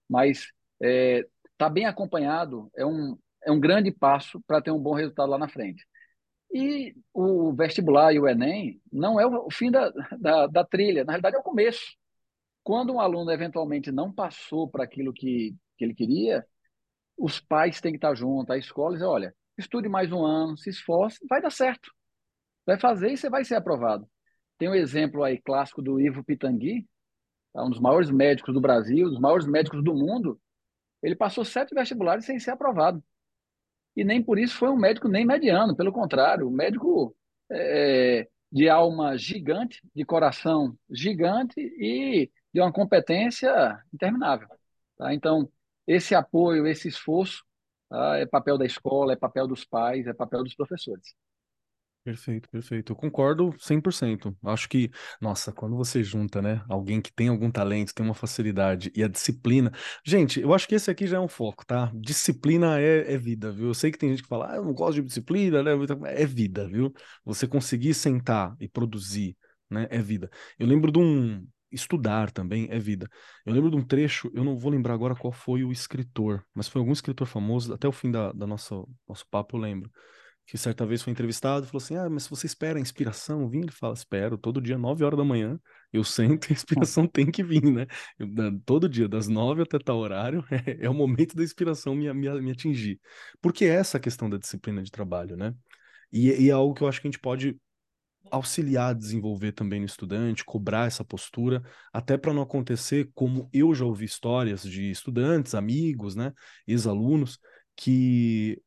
Mas estar é, tá bem acompanhado é um, é um grande passo para ter um bom resultado lá na frente. E o vestibular e o Enem não é o fim da, da, da trilha, na realidade é o começo. Quando um aluno eventualmente não passou para aquilo que, que ele queria, os pais têm que estar juntos, a escola diz, olha, estude mais um ano, se esforce, vai dar certo. Vai fazer e você vai ser aprovado. Tem um exemplo aí clássico do Ivo Pitangui, tá? um dos maiores médicos do Brasil, um dos maiores médicos do mundo. Ele passou sete vestibulares sem ser aprovado. E nem por isso foi um médico nem mediano, pelo contrário, um médico é, de alma gigante, de coração gigante e de uma competência interminável. Tá? Então, esse apoio, esse esforço, tá? é papel da escola, é papel dos pais, é papel dos professores. Perfeito, perfeito. Eu concordo 100%. Acho que, nossa, quando você junta, né, alguém que tem algum talento, tem uma facilidade e a disciplina. Gente, eu acho que esse aqui já é um foco, tá? Disciplina é, é vida, viu? Eu sei que tem gente que fala, ah, eu não gosto de disciplina, né? É vida, viu? Você conseguir sentar e produzir, né, é vida. Eu lembro de um, estudar também é vida. Eu lembro de um trecho, eu não vou lembrar agora qual foi o escritor, mas foi algum escritor famoso, até o fim da, da nossa, nosso papo eu lembro, que certa vez foi entrevistado e falou assim, ah, mas se você espera a inspiração vir, ele fala, espero, todo dia, 9 horas da manhã, Eu sento e a inspiração tem que vir, né? Eu, todo dia, das nove até tal horário, é, é o momento da inspiração me, me, me atingir. Porque é essa a questão da disciplina de trabalho, né? E, e é algo que eu acho que a gente pode auxiliar a desenvolver também no estudante, cobrar essa postura, até para não acontecer como eu já ouvi histórias de estudantes, amigos, né, ex-alunos, que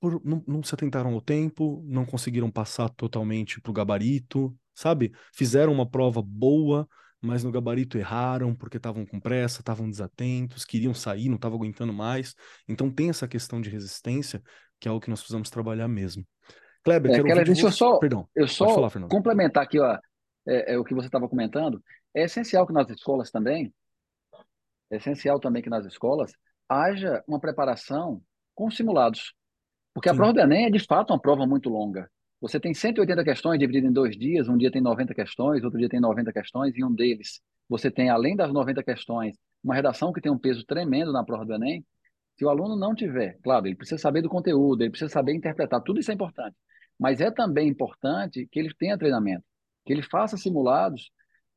por- não, não se atentaram ao tempo, não conseguiram passar totalmente para o gabarito, sabe? Fizeram uma prova boa, mas no gabarito erraram porque estavam com pressa, estavam desatentos, queriam sair, não estavam aguentando mais. Então tem essa questão de resistência, que é algo que nós precisamos trabalhar mesmo. Kleber, É, quero deixa eu só, Perdão, eu só falar, complementar aqui, ó, é, é o que você estava comentando. É essencial que nas escolas também, é essencial também que nas escolas haja uma preparação com simulados. Porque a Sim. prova do Enem é de fato uma prova muito longa. Você tem 180 questões divididas em dois dias, um dia tem 90 questões, outro dia tem 90 questões, e um deles você tem, além das 90 questões, uma redação que tem um peso tremendo na prova do Enem. Se o aluno não tiver, claro, ele precisa saber do conteúdo, ele precisa saber interpretar, tudo isso é importante. Mas é também importante que ele tenha treinamento, que ele faça simulados,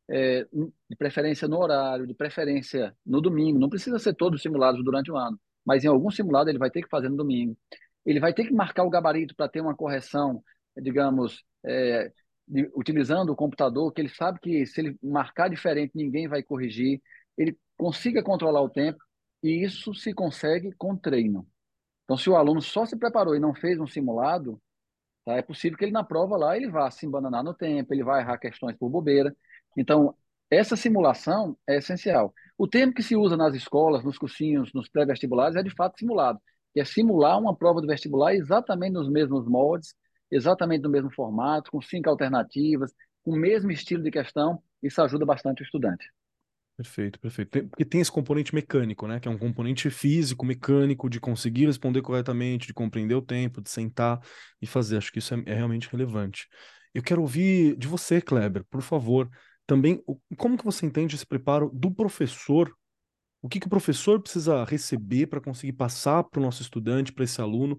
é, de preferência no horário, de preferência no domingo. Não precisa ser todos simulados durante o ano, mas em algum simulado ele vai ter que fazer no domingo. Ele vai ter que marcar o gabarito para ter uma correção, digamos, é, de- utilizando o computador, que ele sabe que se ele marcar diferente, ninguém vai corrigir. Ele consiga controlar o tempo, e isso se consegue com treino. Então, se o aluno só se preparou e não fez um simulado, tá, é possível que ele na prova lá ele vá se embananar no tempo, ele vai errar questões por bobeira. Então, essa simulação é essencial. O termo que se usa nas escolas, nos cursinhos, nos pré-vestibulares é de fato simulado, que é simular uma prova do vestibular exatamente nos mesmos moldes, exatamente no mesmo formato, com cinco alternativas, com o mesmo estilo de questão. Isso ajuda bastante o estudante. Perfeito, perfeito. Porque tem esse componente mecânico, né? Que é um componente físico, mecânico, de conseguir responder corretamente, de compreender o tempo, de sentar e fazer. Acho que isso é, é realmente relevante. Eu quero ouvir de você, Kleber, por favor. Também, como que você entende esse preparo do professor? O que que o professor precisa receber para conseguir passar para o nosso estudante, para esse aluno?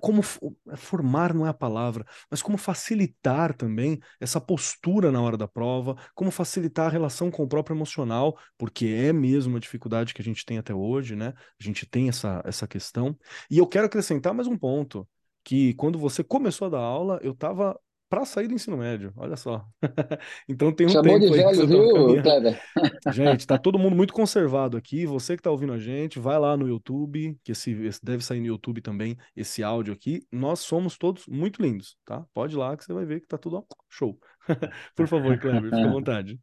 como fo- formar não é a palavra, mas como facilitar também essa postura na hora da prova, como facilitar a relação com o próprio emocional, porque é mesmo uma dificuldade que a gente tem até hoje, né? A gente tem essa, essa questão. E eu quero acrescentar mais um ponto, que quando você começou a dar aula, eu estava para sair do ensino médio, olha só. Então tem um Chamou de tempo você velho, estava viu. Kleber? Gente, tá todo mundo muito conservado aqui. Você que tá ouvindo a gente, vai lá no YouTube, que esse, esse deve sair no YouTube também, esse áudio aqui. Nós somos todos muito lindos, tá? Pode ir lá que você vai ver que tá tudo ó, show. Por favor, Kleber, fica à vontade.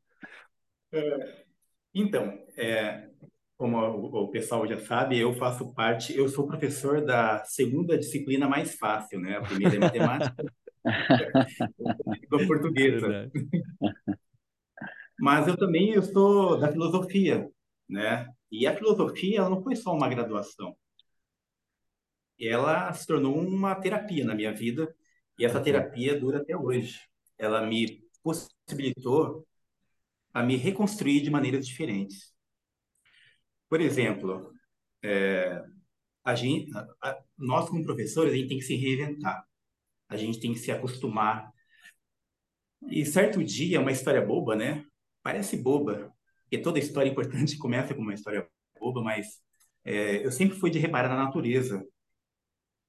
Então, é, como o, o pessoal já sabe, eu faço parte, eu sou professor da segunda disciplina mais fácil, né? A primeira é matemática, língua portuguesa. Verdade. Mas eu também eu sou da filosofia, né? E a filosofia ela não foi só uma graduação. Ela se tornou uma terapia na minha vida e essa terapia dura até hoje. Ela me possibilitou a me reconstruir de maneiras diferentes. Por exemplo, é, a gente, a- a- nós como professores, a gente tem que se reinventar. A gente tem que se acostumar. E certo dia, uma história boba, né? Parece boba, porque toda história importante começa com uma história boba, mas é, eu sempre fui de reparar na natureza.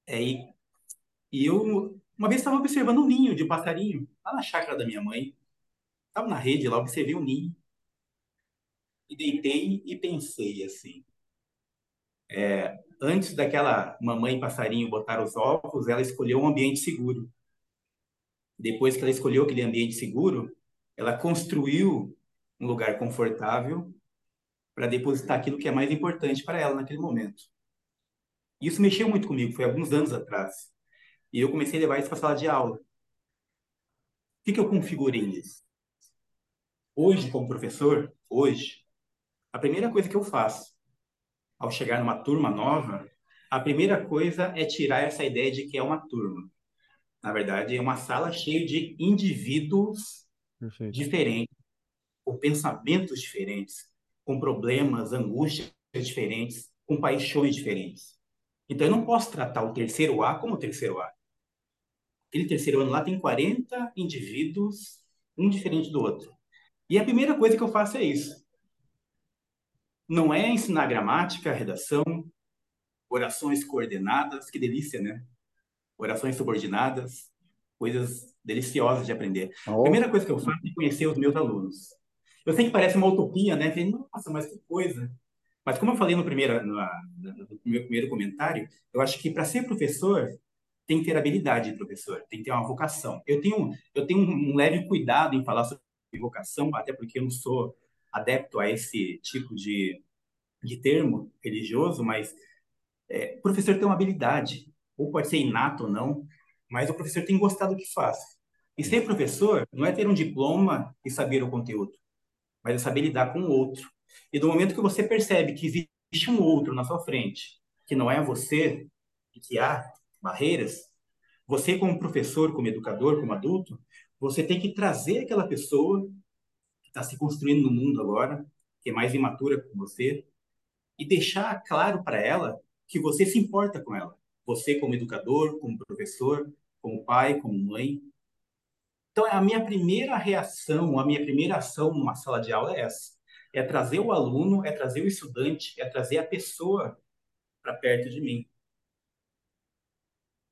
É, e, e eu, uma vez estava observando um ninho de passarinho, lá na chácara da minha mãe. Estava na rede lá, observei um ninho e deitei e pensei assim. Antes daquela mamãe passarinho botar os ovos, ela escolheu um ambiente seguro. Depois que ela escolheu aquele ambiente seguro, ela construiu um lugar confortável para depositar aquilo que é mais importante para ela naquele momento. Isso mexeu muito comigo, foi alguns anos atrás. E eu comecei a levar isso para a sala de aula. O que, que eu configurei nisso? Hoje, como professor, hoje, a primeira coisa que eu faço ao chegar numa turma nova, a primeira coisa é tirar essa ideia de que é uma turma. Na verdade, é uma sala cheia de indivíduos Perfeito. diferentes, com pensamentos diferentes, com problemas, angústias diferentes, com paixões diferentes. Então, eu não posso tratar o terceiro A como o terceiro A. Aquele terceiro ano lá tem 40 indivíduos, um diferente do outro. E a primeira coisa que eu faço é isso. Não é ensinar gramática, redação, orações coordenadas, que delícia, né? Orações subordinadas, coisas deliciosas de aprender. Oh. A primeira coisa que eu faço é conhecer os meus alunos. Eu sei que parece uma utopia, né? Nossa, mas que coisa. Mas como eu falei no primeiro, no, no meu primeiro comentário, eu acho que para ser professor tem que ter habilidade de professor, tem que ter uma vocação. Eu tenho, eu tenho um leve cuidado em falar sobre vocação, até porque eu não sou adepto a esse tipo de, de termo religioso, mas é, o professor tem uma habilidade, ou pode ser inato ou não, mas o professor tem gostar do que faz. E ser professor não é ter um diploma e saber o conteúdo, mas é saber lidar com o outro. E do momento que você percebe que existe um outro na sua frente, que não é você, e que há barreiras, você como professor, como educador, como adulto, você tem que trazer aquela pessoa está se construindo no mundo agora, que é mais imatura que você, e deixar claro para ela que você se importa com ela. Você como educador, como professor, como pai, como mãe. Então, a minha primeira reação, a minha primeira ação numa sala de aula é essa é trazer o aluno, é trazer o estudante, é trazer a pessoa para perto de mim.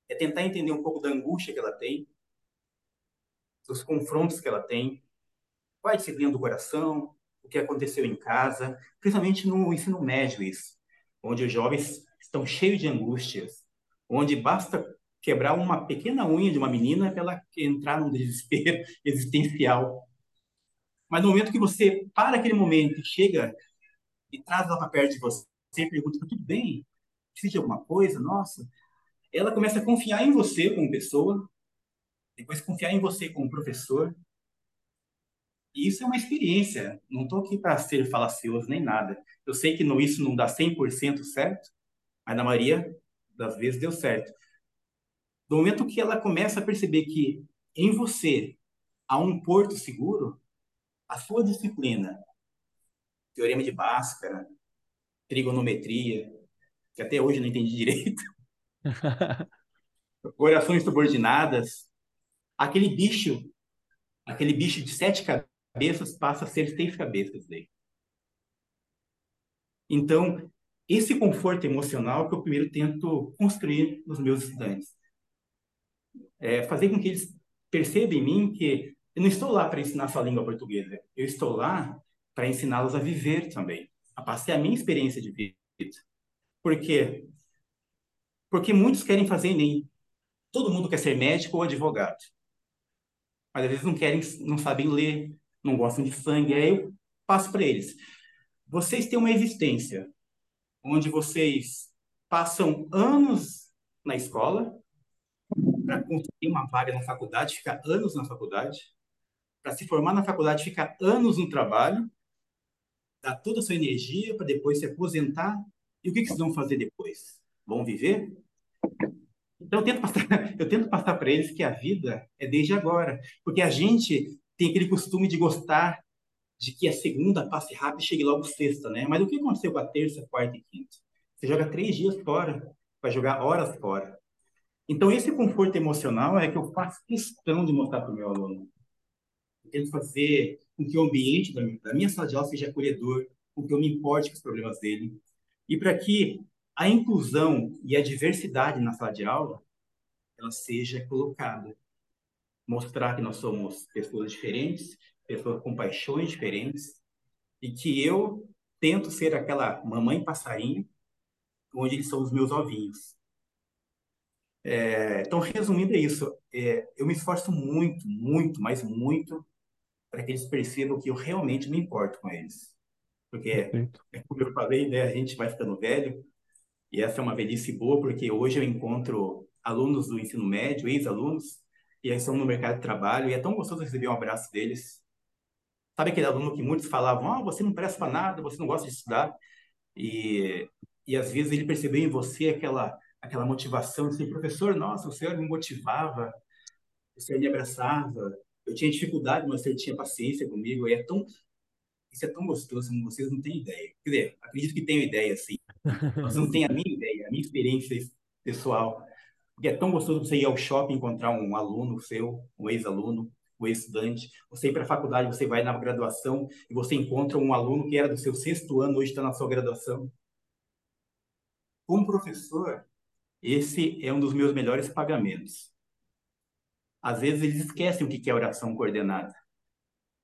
É tentar entender um pouco da angústia que ela tem, dos confrontos que ela tem, a disciplina do coração, o que aconteceu em casa, principalmente no ensino médio isso, onde os jovens estão cheios de angústias, onde basta quebrar uma pequena unha de uma menina para ela entrar num desespero existencial. Mas no momento que você para aquele momento chega e traz ela para perto de você, pergunta, tudo bem? Precisa de alguma coisa? Nossa. Ela começa a confiar em você como pessoa, depois confiar em você como professor. E isso é uma experiência. Não estou aqui para ser falacioso nem nada. Eu sei que no, isso não dá 100% certo, mas na maioria das vezes deu certo. No momento que ela começa a perceber que em você há um porto seguro, a sua disciplina, teorema de Bhaskara, trigonometria, que até hoje não entendi direito, orações subordinadas, aquele bicho, aquele bicho de sete cabeças passa a ser seis cabeças dele. Então, esse conforto emocional que eu primeiro tento construir nos meus estudantes. É fazer com que eles percebam em mim que eu não estou lá para ensinar sua língua portuguesa. Eu estou lá para ensiná-los a viver também, a passar a minha experiência de vida. Por quê? Porque muitos querem fazer nem todo mundo quer ser médico ou advogado. Mas às vezes não querem, não sabem ler, não gostam de sangue. Aí eu passo para eles. Vocês têm uma existência onde vocês passam anos na escola para conseguir uma vaga na faculdade, ficar anos na faculdade, para se formar na faculdade, ficar anos no trabalho, dar toda a sua energia para depois se aposentar. E o que, que vocês vão fazer depois? Vão viver? Então, eu tento passar, eu tento passar para eles que a vida é desde agora. Porque a gente tem aquele costume de gostar de que a segunda passe rápido e chegue logo sexta, né? Mas o que aconteceu com a terça, quarta e quinta? Você joga três dias fora, vai jogar horas fora. Então, esse conforto emocional é que eu faço questão de mostrar para o meu aluno. Eu tento fazer com que o ambiente da minha, da minha sala de aula seja acolhedor, com que eu me importe com os problemas dele. E para que a inclusão e a diversidade na sala de aula ela seja colocada. Mostrar que nós somos pessoas diferentes, pessoas com paixões diferentes, e que eu tento ser aquela mamãe passarinho, onde eles são os meus ovinhos. É, então, resumindo é isso. É, eu me esforço muito, muito, mas muito para que eles percebam que eu realmente me importo com eles. Porque, é, como eu falei, né, a gente vai ficando velho, e essa é uma velhice boa, porque hoje eu encontro alunos do ensino médio, ex-alunos, e eles estão no mercado de trabalho, e é tão gostoso receber um abraço deles. Sabe aquele aluno que muitos falavam, ah, você não presta para nada, você não gosta de estudar? E, e às vezes ele percebeu em você aquela, aquela motivação ser professor, nossa, o senhor me motivava, o senhor me abraçava, eu tinha dificuldade, mas você tinha paciência comigo. E é tão, isso é tão gostoso, vocês não têm ideia. Quer dizer, acredito que tenham ideia, sim. Vocês não têm a minha ideia, a minha experiência pessoal. Porque é tão gostoso você ir ao shopping encontrar um aluno seu, um ex-aluno, o estudante. Você ir para a faculdade, você vai na graduação e você encontra um aluno que era do seu sexto ano, hoje está na sua graduação. Como professor, esse é um dos meus melhores pagamentos. Às vezes eles esquecem o que é oração coordenada,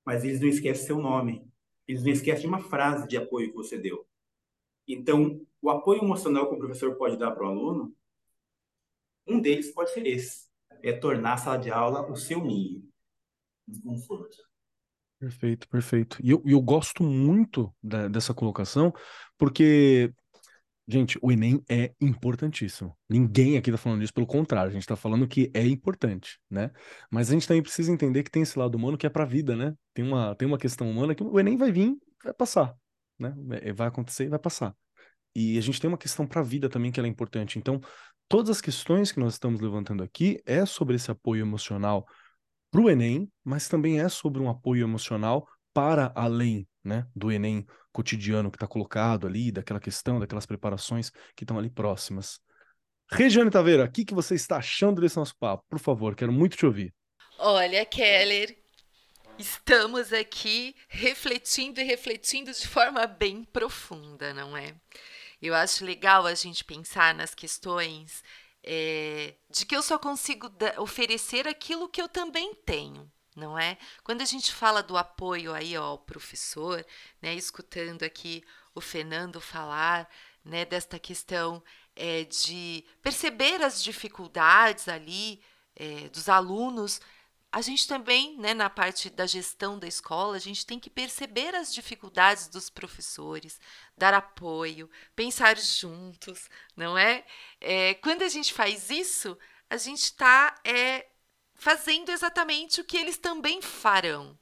mas eles não esquecem seu nome. Eles não esquecem uma frase de apoio que você deu. Então, o apoio emocional que o professor pode dar para o aluno, um deles pode ser esse: é tornar a sala de aula o seu ninho de conforto. Perfeito, perfeito. E eu, eu gosto muito da, dessa colocação, porque Gente, o Enem é importantíssimo. Ninguém aqui está falando disso, pelo contrário, a gente está falando que é importante, né? Mas a gente também precisa entender que tem esse lado humano que é para a vida, né? Tem uma, tem uma questão humana que o Enem vai vir, vai passar, né? É, vai acontecer e vai passar. E a gente tem uma questão para a vida também que é importante. Então, todas as questões que nós estamos levantando aqui é sobre esse apoio emocional para o Enem, mas também é sobre um apoio emocional para além né, do Enem cotidiano que está colocado ali, daquela questão, daquelas preparações que estão ali próximas. Regiane Taveira, o que, que você está achando desse nosso papo? Por favor, quero muito te ouvir. Olha, Keller, estamos aqui refletindo e refletindo de forma bem profunda, não é? Eu acho legal a gente pensar nas questões é, de que eu só consigo oferecer aquilo que eu também tenho não é? Quando a gente fala do apoio aí ao professor, né, escutando aqui o Fernando falar, né, desta questão é, de perceber as dificuldades ali é, dos alunos, a gente também, né, na parte da gestão da escola, a gente tem que perceber as dificuldades dos professores, dar apoio, pensar juntos, não é? é quando a gente faz isso, a gente está é, fazendo exatamente o que eles também farão.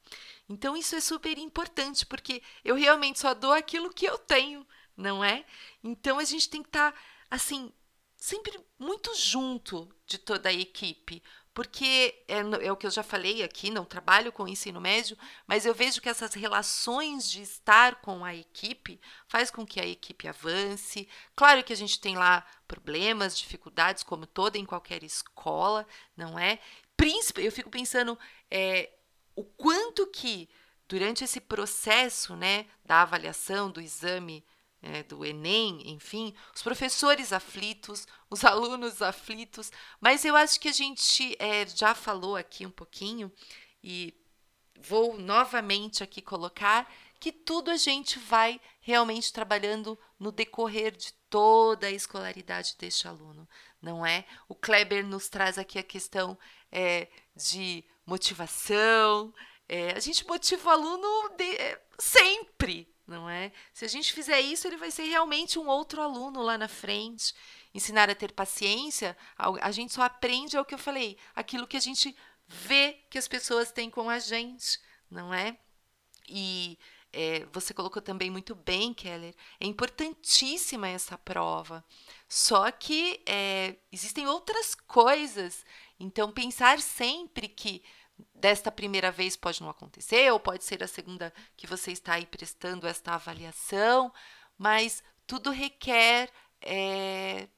Então isso é super importante, porque eu realmente só dou aquilo que eu tenho, não é? Então a gente tem que estar tá, assim, sempre muito junto de toda a equipe, porque é, é, o que eu já falei aqui, não trabalho com ensino médio, mas eu vejo que essas relações de estar com a equipe faz com que a equipe avance. Claro que a gente tem lá problemas, dificuldades, como toda em qualquer escola, não é? príncipe, eu fico pensando é, o quanto que durante esse processo, né, da avaliação do exame é, do Enem, enfim, os professores aflitos, os alunos aflitos, mas eu acho que a gente é, já falou aqui um pouquinho e vou novamente aqui colocar que tudo a gente vai realmente trabalhando no decorrer de toda a escolaridade deste aluno, não é? O Kleber nos traz aqui a questão é, de motivação. É, a gente motiva o aluno de, é, sempre, não é? Se a gente fizer isso, ele vai ser realmente um outro aluno lá na frente. Ensinar a ter paciência, a, gente só aprende, é o que eu falei, aquilo que a gente vê que as pessoas têm com a gente, não é? E é, você colocou também muito bem, Keller, é importantíssima essa prova. Só que é, existem outras coisas então, pensar sempre que desta primeira vez pode não acontecer, ou pode ser a segunda que você está aí prestando esta avaliação, mas tudo requer é,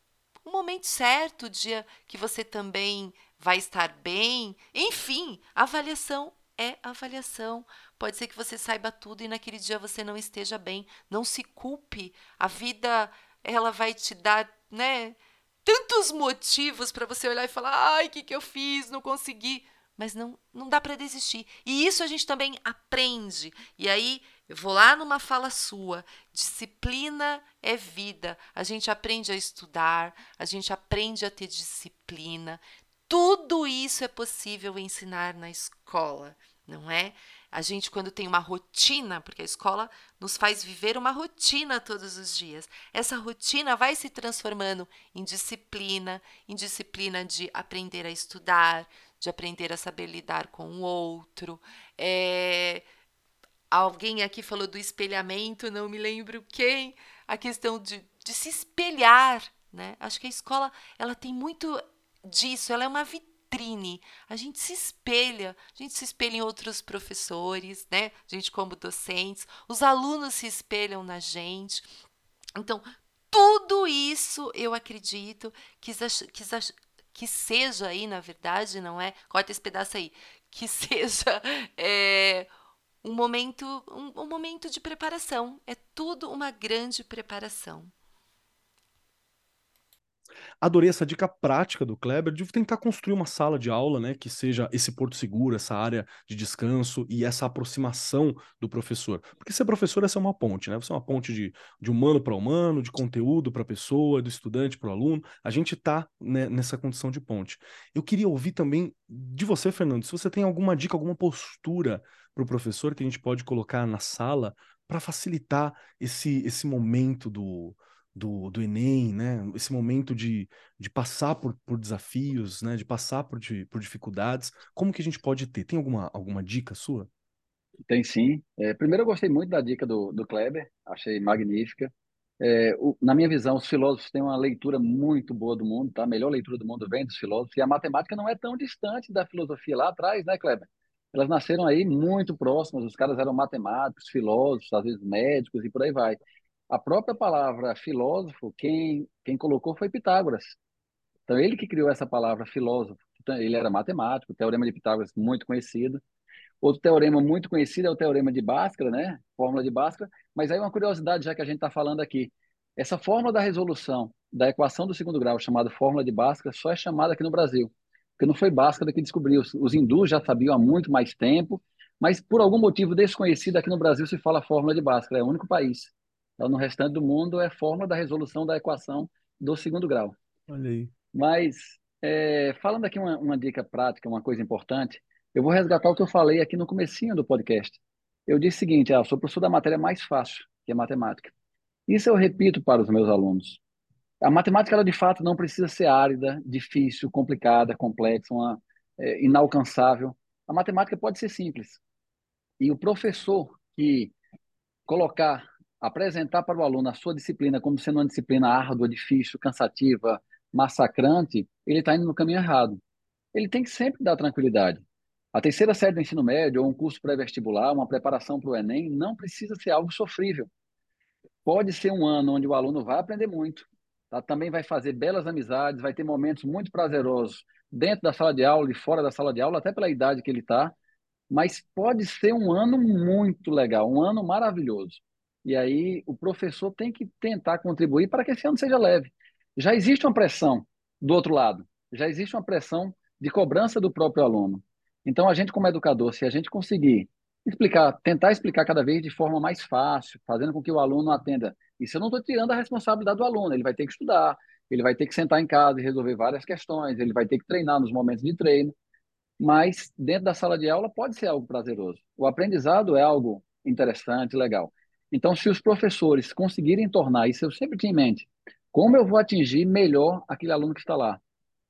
um momento certo, o dia que você também vai estar bem. Enfim, avaliação é avaliação. Pode ser que você saiba tudo e naquele dia você não esteja bem. Não se culpe. A vida, ela vai te dar, né? tantos motivos para você olhar e falar: ai, o que, que eu fiz? Não consegui. Mas não, não dá para desistir. E isso a gente também aprende. E aí, eu vou lá numa fala sua: disciplina é vida. A gente aprende a estudar, a gente aprende a ter disciplina. Tudo isso é possível ensinar na escola, não é? A gente, quando tem uma rotina, porque a escola nos faz viver uma rotina todos os dias, essa rotina vai se transformando em disciplina, em disciplina de aprender a estudar, de aprender a saber lidar com o outro. É... Alguém aqui falou do espelhamento, não me lembro quem, a questão de, de se espelhar. Né? Acho que a escola ela tem muito disso, ela é uma vitrine. A gente se espelha, a gente se espelha em outros professores, né? A gente como docentes, os alunos se espelham na gente. Então, tudo isso eu acredito que, que, seja aí, na verdade, não é? Corta esse pedaço aí. que seja é, um momento, um, um momento de preparação. É tudo uma grande preparação. Adorei essa dica prática do Kleber de tentar construir uma sala de aula, né, que seja esse porto seguro, essa área de descanso e essa aproximação do professor. Porque ser professor é ser uma ponte, né? Você é uma ponte de, de humano para humano, de conteúdo para pessoa, do estudante para o aluno. A gente está né, nessa condição de ponte. Eu queria ouvir também de você, Fernando, se você tem alguma dica, alguma postura para o professor que a gente pode colocar na sala para facilitar esse, esse momento do, do, do Enem, né? Esse momento de, de passar por, por desafios, né? De passar por, de, por dificuldades. Como que a gente pode ter? Tem alguma, alguma dica sua? Tem sim. É, primeiro, eu gostei muito da dica do, do Kleber, achei magnífica. É, o, na minha visão, os filósofos têm uma leitura muito boa do mundo, tá? A melhor leitura do mundo vem dos filósofos, e a matemática não é tão distante da filosofia lá atrás, né, Kleber? Elas nasceram aí muito próximas, os caras eram matemáticos, filósofos, às vezes médicos e por aí vai. A própria palavra filósofo, quem, quem colocou foi Pitágoras. Então, ele que criou essa palavra filósofo. Então, ele era matemático, o teorema de Pitágoras muito conhecido. Outro teorema muito conhecido é o teorema de Bhaskara, né? Fórmula de Bhaskara. Mas aí uma curiosidade, já que a gente está falando aqui. Essa fórmula da resolução da equação do segundo grau, chamada fórmula de Bhaskara, só é chamada aqui no Brasil. Porque não foi Bhaskara que descobriu. Os hindus já sabiam há muito mais tempo, mas por algum motivo desconhecido aqui no Brasil se fala fórmula de Bhaskara. É o único país. Então, no restante do mundo é fórmula da resolução da equação do segundo grau. Olha aí. Mas, é, falando aqui uma, uma, dica prática, uma coisa importante, eu vou resgatar o que eu falei aqui no comecinho do podcast. Eu disse o seguinte, ah, sou professor da matéria mais fácil, que é matemática. Isso eu repito para os meus alunos. A matemática, ela de fato não precisa ser árida, difícil, complicada, complexa, uma, é, inalcançável. A matemática pode ser simples. E o professor que colocar apresentar para o aluno a sua disciplina como sendo uma disciplina árdua, difícil, cansativa, massacrante, ele está indo no caminho errado. Ele tem que sempre dar tranquilidade. A terceira série do ensino médio, ou um curso pré-vestibular, uma preparação para o Enem, não precisa ser algo sofrível. Pode ser um ano onde o aluno vai aprender muito, tá? também vai fazer belas amizades, vai ter momentos muito prazerosos dentro da sala de aula e fora da sala de aula, até pela idade que ele está, mas pode ser um ano muito legal, um ano maravilhoso. E aí o professor tem que tentar contribuir para que esse ano seja leve. Já existe uma pressão do outro lado, já existe uma pressão de cobrança do próprio aluno. Então, a gente, como educador, se a gente conseguir explicar, tentar explicar cada vez de forma mais fácil, fazendo com que o aluno atenda. Isso eu não estou tirando a responsabilidade do aluno, ele vai ter que estudar, ele vai ter que sentar em casa e resolver várias questões, ele vai ter que treinar nos momentos de treino, mas dentro da sala de aula pode ser algo prazeroso. O aprendizado é algo interessante, legal. Então, se os professores conseguirem tornar, isso eu sempre tinha em mente, como eu vou atingir melhor aquele aluno que está lá?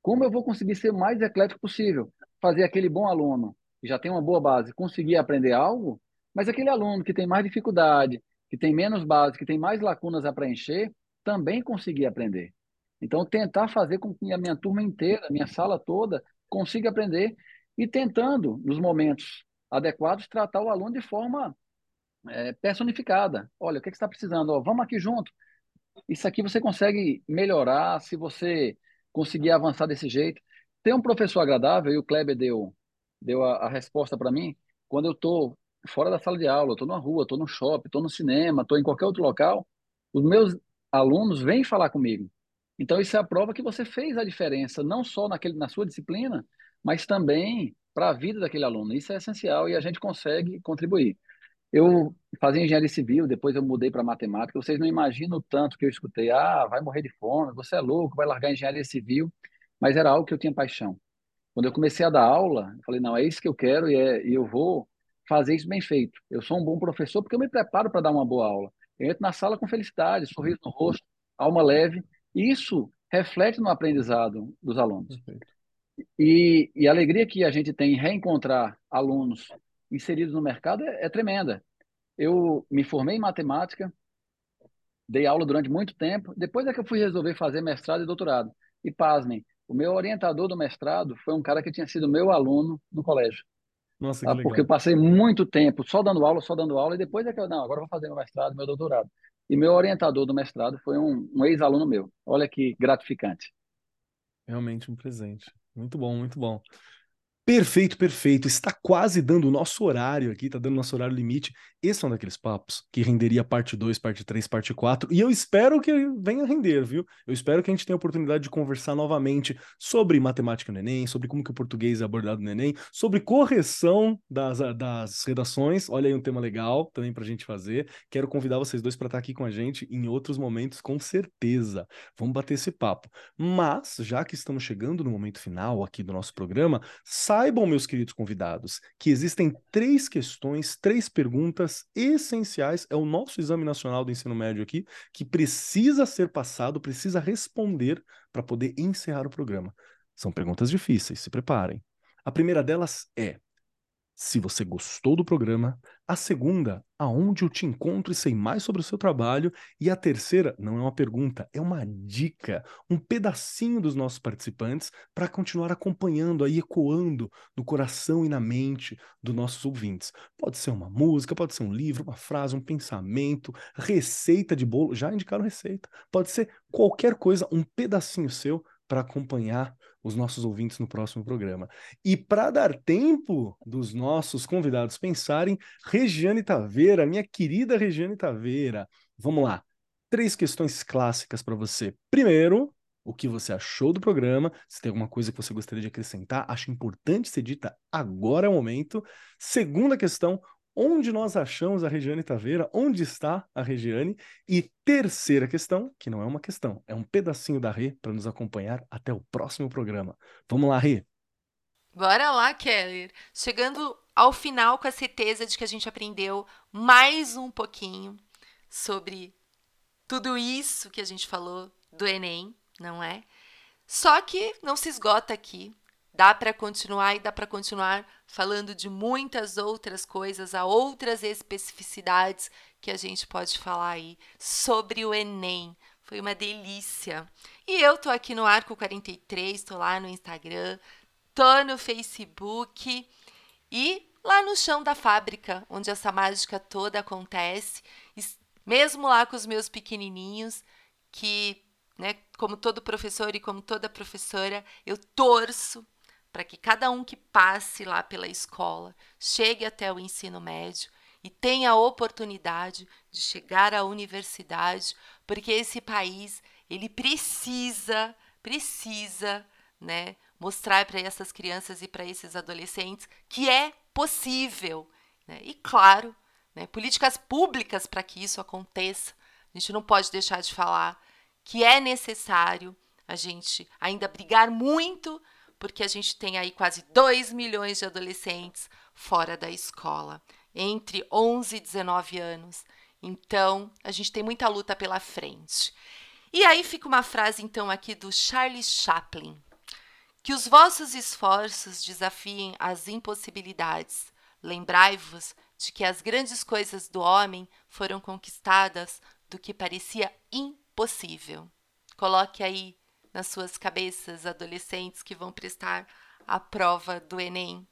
Como eu vou conseguir ser o mais eclético possível? Fazer aquele bom aluno, que já tem uma boa base, conseguir aprender algo, mas aquele aluno que tem mais dificuldade, que tem menos base, que tem mais lacunas a preencher, também conseguir aprender. Então, tentar fazer com que a minha turma inteira, a minha sala toda, consiga aprender e tentando, nos momentos adequados, tratar o aluno de forma é, personificada. Olha, o que, é que você está precisando? Ó, vamos aqui junto. Isso aqui você consegue melhorar se você conseguir avançar desse jeito. Ter um professor agradável, e o Kleber deu, deu a, a resposta para mim, quando eu estou fora da sala de aula, estou na rua, estou no shopping, estou no cinema, estou em qualquer outro local, os meus alunos vêm falar comigo. Então, isso é a prova que você fez a diferença, não só naquele, na sua disciplina, mas também para a vida daquele aluno. Isso é essencial e a gente consegue contribuir. Eu fazia engenharia civil, depois eu mudei para matemática. Vocês não imaginam o tanto que eu escutei: ah, vai morrer de fome, você é louco, vai largar engenharia civil. Mas era algo que eu tinha paixão. Quando eu comecei a dar aula, eu falei: não, é isso que eu quero e, é, e eu vou fazer isso bem feito. Eu sou um bom professor porque eu me preparo para dar uma boa aula. Eu entro na sala com felicidade, sorriso no rosto, alma leve. Isso reflete no aprendizado dos alunos. E, e, a alegria que a gente tem em reencontrar alunos inseridos no mercado é, é tremenda. Eu me formei em matemática, dei aula durante muito tempo, depois é que eu fui resolver fazer mestrado e doutorado. E pasmem, o meu orientador do mestrado foi um cara que tinha sido meu aluno no colégio. Nossa, tá? Porque eu passei muito tempo só dando aula, só dando aula, e depois é que eu, não, agora eu vou fazer meu mestrado, meu doutorado. E meu orientador do mestrado foi um, um ex-aluno meu. Olha que gratificante. Realmente um presente. Muito bom, muito bom. Perfeito, perfeito. Está quase dando o nosso horário aqui, está dando o nosso horário limite. Esse é um daqueles papos que renderia parte 2, parte 3, parte 4. E eu espero que venha render, viu? Eu espero que a gente tenha a oportunidade de conversar novamente sobre matemática no Enem, sobre como que o português é abordado no Enem, sobre correção das, das redações. Olha aí um tema legal também para a gente fazer. Quero convidar vocês dois para estar aqui com a gente em outros momentos, com certeza. Vamos bater esse papo. Mas, já que estamos chegando no momento final aqui do nosso programa, Saibam, meus queridos convidados, que existem três questões, três perguntas essenciais. É o nosso Exame Nacional do Ensino Médio aqui, que precisa ser passado, precisa responder para poder encerrar o programa. São perguntas difíceis, se preparem. A primeira delas é: se você gostou do programa. A segunda, aonde eu te encontro e sei mais sobre o seu trabalho. E a terceira, não é uma pergunta, é uma dica, um pedacinho dos nossos participantes para continuar acompanhando aí, ecoando no coração e na mente dos nossos ouvintes. Pode ser uma música, pode ser um livro, uma frase, um pensamento, receita de bolo. Já indicaram receita. Pode ser qualquer coisa, um pedacinho seu para acompanhar os nossos ouvintes no próximo programa. E para dar tempo dos nossos convidados pensarem, Regiane Taveira, minha querida Regiane Taveira, vamos lá. Três questões clássicas para você. Primeiro, o que você achou do programa, se tem alguma coisa que você gostaria de acrescentar, acho importante ser dita agora é o momento. Segunda questão, onde nós achamos a Regiane Taveira, onde está a Regiane. E terceira questão, que não é uma questão, é um pedacinho da Rê para nos acompanhar até o próximo programa. Vamos lá, Rê. Bora lá, Keller. Chegando ao final com a certeza de que a gente aprendeu mais um pouquinho sobre tudo isso que a gente falou do Enem, não é? Só que não se esgota aqui. Dá para continuar e dá para continuar falando de muitas outras coisas, há outras especificidades que a gente pode falar aí sobre o Enem. Foi uma delícia. E eu tô aqui no Arco 43, tô lá no Instagram, tô no Facebook e lá no chão da fábrica, onde essa mágica toda acontece, mesmo lá com os meus pequenininhos, que, né, como todo professor e como toda professora, eu torço para que cada um que passe lá pela escola chegue até o ensino médio e tenha a oportunidade de chegar à universidade, porque esse país ele precisa, precisa, né, mostrar para essas crianças e para esses adolescentes que é possível, né? E claro, né, políticas públicas para que isso aconteça. A gente não pode deixar de falar que é necessário a gente ainda brigar muito porque a gente tem aí quase 2 milhões de adolescentes fora da escola, entre 11 e 19 anos. Então, a gente tem muita luta pela frente. E aí fica uma frase então aqui do Charles Chaplin: Que os vossos esforços desafiem as impossibilidades. Lembrai-vos de que as grandes coisas do homem foram conquistadas do que parecia impossível. Coloque aí nas suas cabeças, adolescentes que vão prestar a prova do Enem.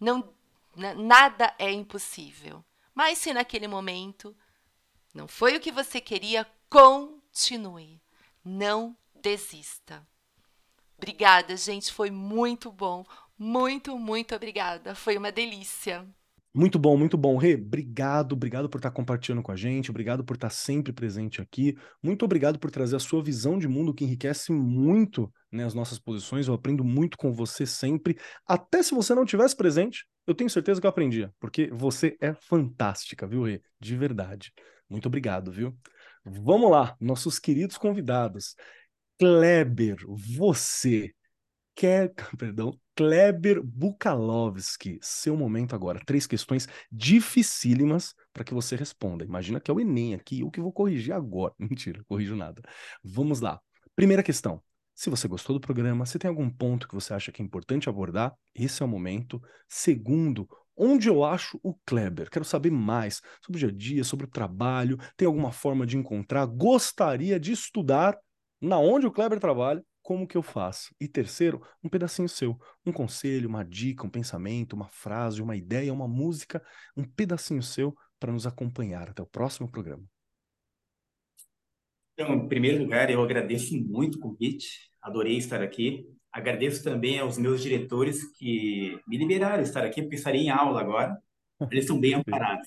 Não, nada é impossível. Mas se naquele momento não foi o que você queria, continue. Não desista. Obrigada, gente. Foi muito bom. Muito, muito obrigada. Foi uma delícia. Muito bom, muito bom. Rê, obrigado, obrigado por estar compartilhando com a gente, obrigado por estar sempre presente aqui, muito obrigado por trazer a sua visão de mundo que enriquece muito né, as nossas posições. Eu aprendo muito com você sempre. Até se você não tivesse presente, eu tenho certeza que eu aprendia, porque você é fantástica, viu, Rê? De verdade. Muito obrigado, viu? Vamos lá, nossos queridos convidados. Kleber, você quer, perdão, Kleber Bukalovski, seu momento agora. Três questões dificílimas para que você responda. Imagina que é o Enem aqui, eu que vou corrigir agora. Mentira, corrijo nada. Vamos lá. Primeira questão. Se você gostou do programa, se tem algum ponto que você acha que é importante abordar, esse é o momento. Segundo, onde eu acho o Kleber? Quero saber mais sobre o dia a dia, sobre o trabalho. Tem alguma forma de encontrar? Gostaria de estudar na onde o Kleber trabalha como que eu faço? E terceiro, um pedacinho seu, um conselho, uma dica, um pensamento, uma frase, uma ideia, uma música, um pedacinho seu para nos acompanhar até o próximo programa. Então, em primeiro lugar, eu agradeço muito o convite, adorei estar aqui. Agradeço também aos meus diretores que me liberaram estar aqui, porque estaria em aula agora. Eles são bem amparados.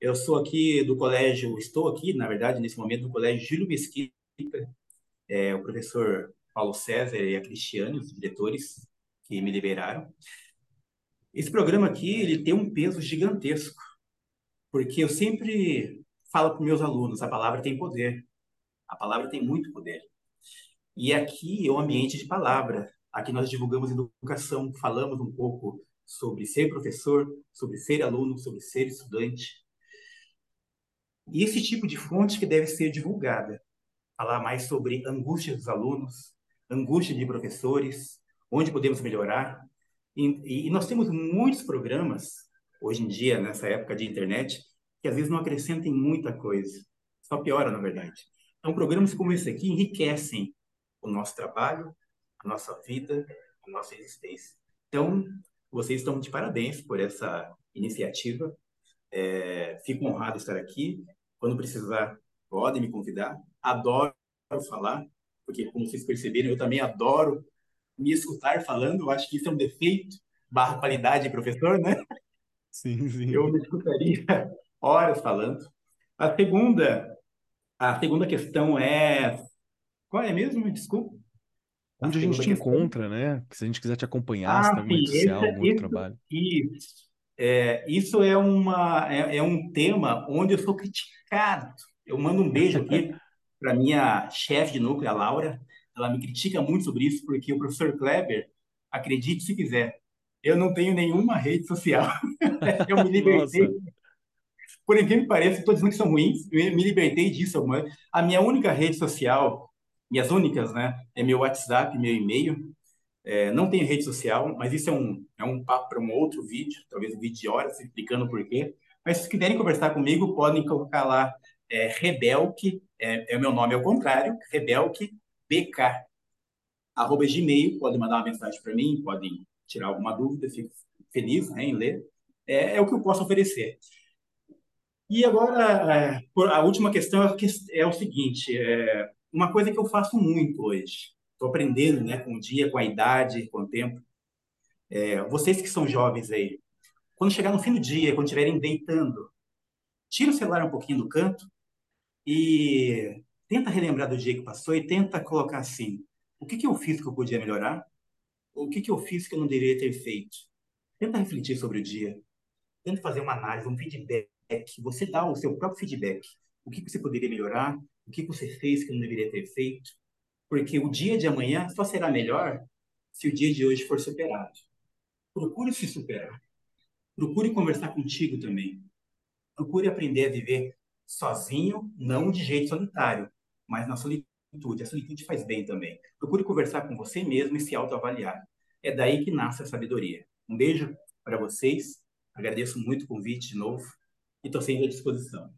Eu sou aqui do colégio, estou aqui, na verdade, nesse momento, do colégio Júlio Mesquita, é, o professor Paulo César e a Cristiane, os diretores que me liberaram. Esse programa aqui, ele tem um peso gigantesco, porque eu sempre falo para meus alunos, a palavra tem poder. A palavra tem muito poder. E aqui é um ambiente de palavra. Aqui nós divulgamos educação, falamos um pouco sobre ser professor, sobre ser aluno, sobre ser estudante. E esse tipo de fonte que deve ser divulgada. Falar mais sobre angústia dos alunos, angústia de professores, onde podemos melhorar. E, e nós temos muitos programas, hoje em dia, nessa época de internet, que às vezes não acrescentem muita coisa. Só piora, na verdade. Então, programas como esse aqui enriquecem o nosso trabalho, a nossa vida, a nossa existência. Então, vocês estão de parabéns por essa iniciativa. É, fico honrado de estar aqui. Quando precisar, podem me convidar. Adoro falar, porque, como vocês perceberam, eu também adoro me escutar falando. Eu acho que isso é um defeito barra qualidade de professor, né? Sim, sim. Eu me escutaria horas falando. A segunda, a segunda questão é qual é mesmo? Desculpa. Onde a, a gente te questão. encontra, né? Se a gente quiser te acompanhar, ah, se social, esse, muito trabalho. Isso, é, isso é, uma, é, é, um tema onde eu sou criticado. Eu mando um beijo aqui para minha chefe de núcleo, a Laura. Ela me critica muito sobre isso, porque o professor Kleber, acredite se quiser, eu não tenho nenhuma rede social. eu me libertei. Por incrível que pareça, estou dizendo que são ruins, eu me libertei disso. A minha única rede social minhas únicas, né? É meu WhatsApp, meu e-mail. É, não tenho rede social, mas isso é um, é um papo para um outro vídeo, talvez um vídeo de horas, explicando por quê. Mas se quiserem conversar comigo, podem colocar lá é, Rebelque, é, é o meu nome ao contrário, Rebelque BK, arroba gmail, podem mandar uma mensagem para mim, podem tirar alguma dúvida, fico feliz né, em ler. É, é o que eu posso oferecer. E agora, é, a última questão é, é o seguinte: é, uma coisa que eu faço muito hoje. Estou aprendendo, né, com o dia, com a idade, com o tempo. É, vocês que são jovens aí, quando chegar no fim do dia, quando estiverem deitando, tira o celular um pouquinho do canto e tenta relembrar do dia que passou e tenta colocar assim: o que que eu fiz que eu podia melhorar? O que que eu fiz que eu não deveria ter feito? Tenta refletir sobre o dia. Tenta fazer uma análise, um feedback. Você dá o seu próprio feedback. O que, que você poderia melhorar? o que você fez que não deveria ter feito, porque o dia de amanhã só será melhor se o dia de hoje for superado. Procure se superar. Procure conversar contigo também. Procure aprender a viver sozinho, não de jeito solitário, mas na solitude. A solitude faz bem também. Procure conversar com você mesmo e se autoavaliar. É daí que nasce a sabedoria. Um beijo para vocês. Agradeço muito o convite de novo e estou sempre à disposição.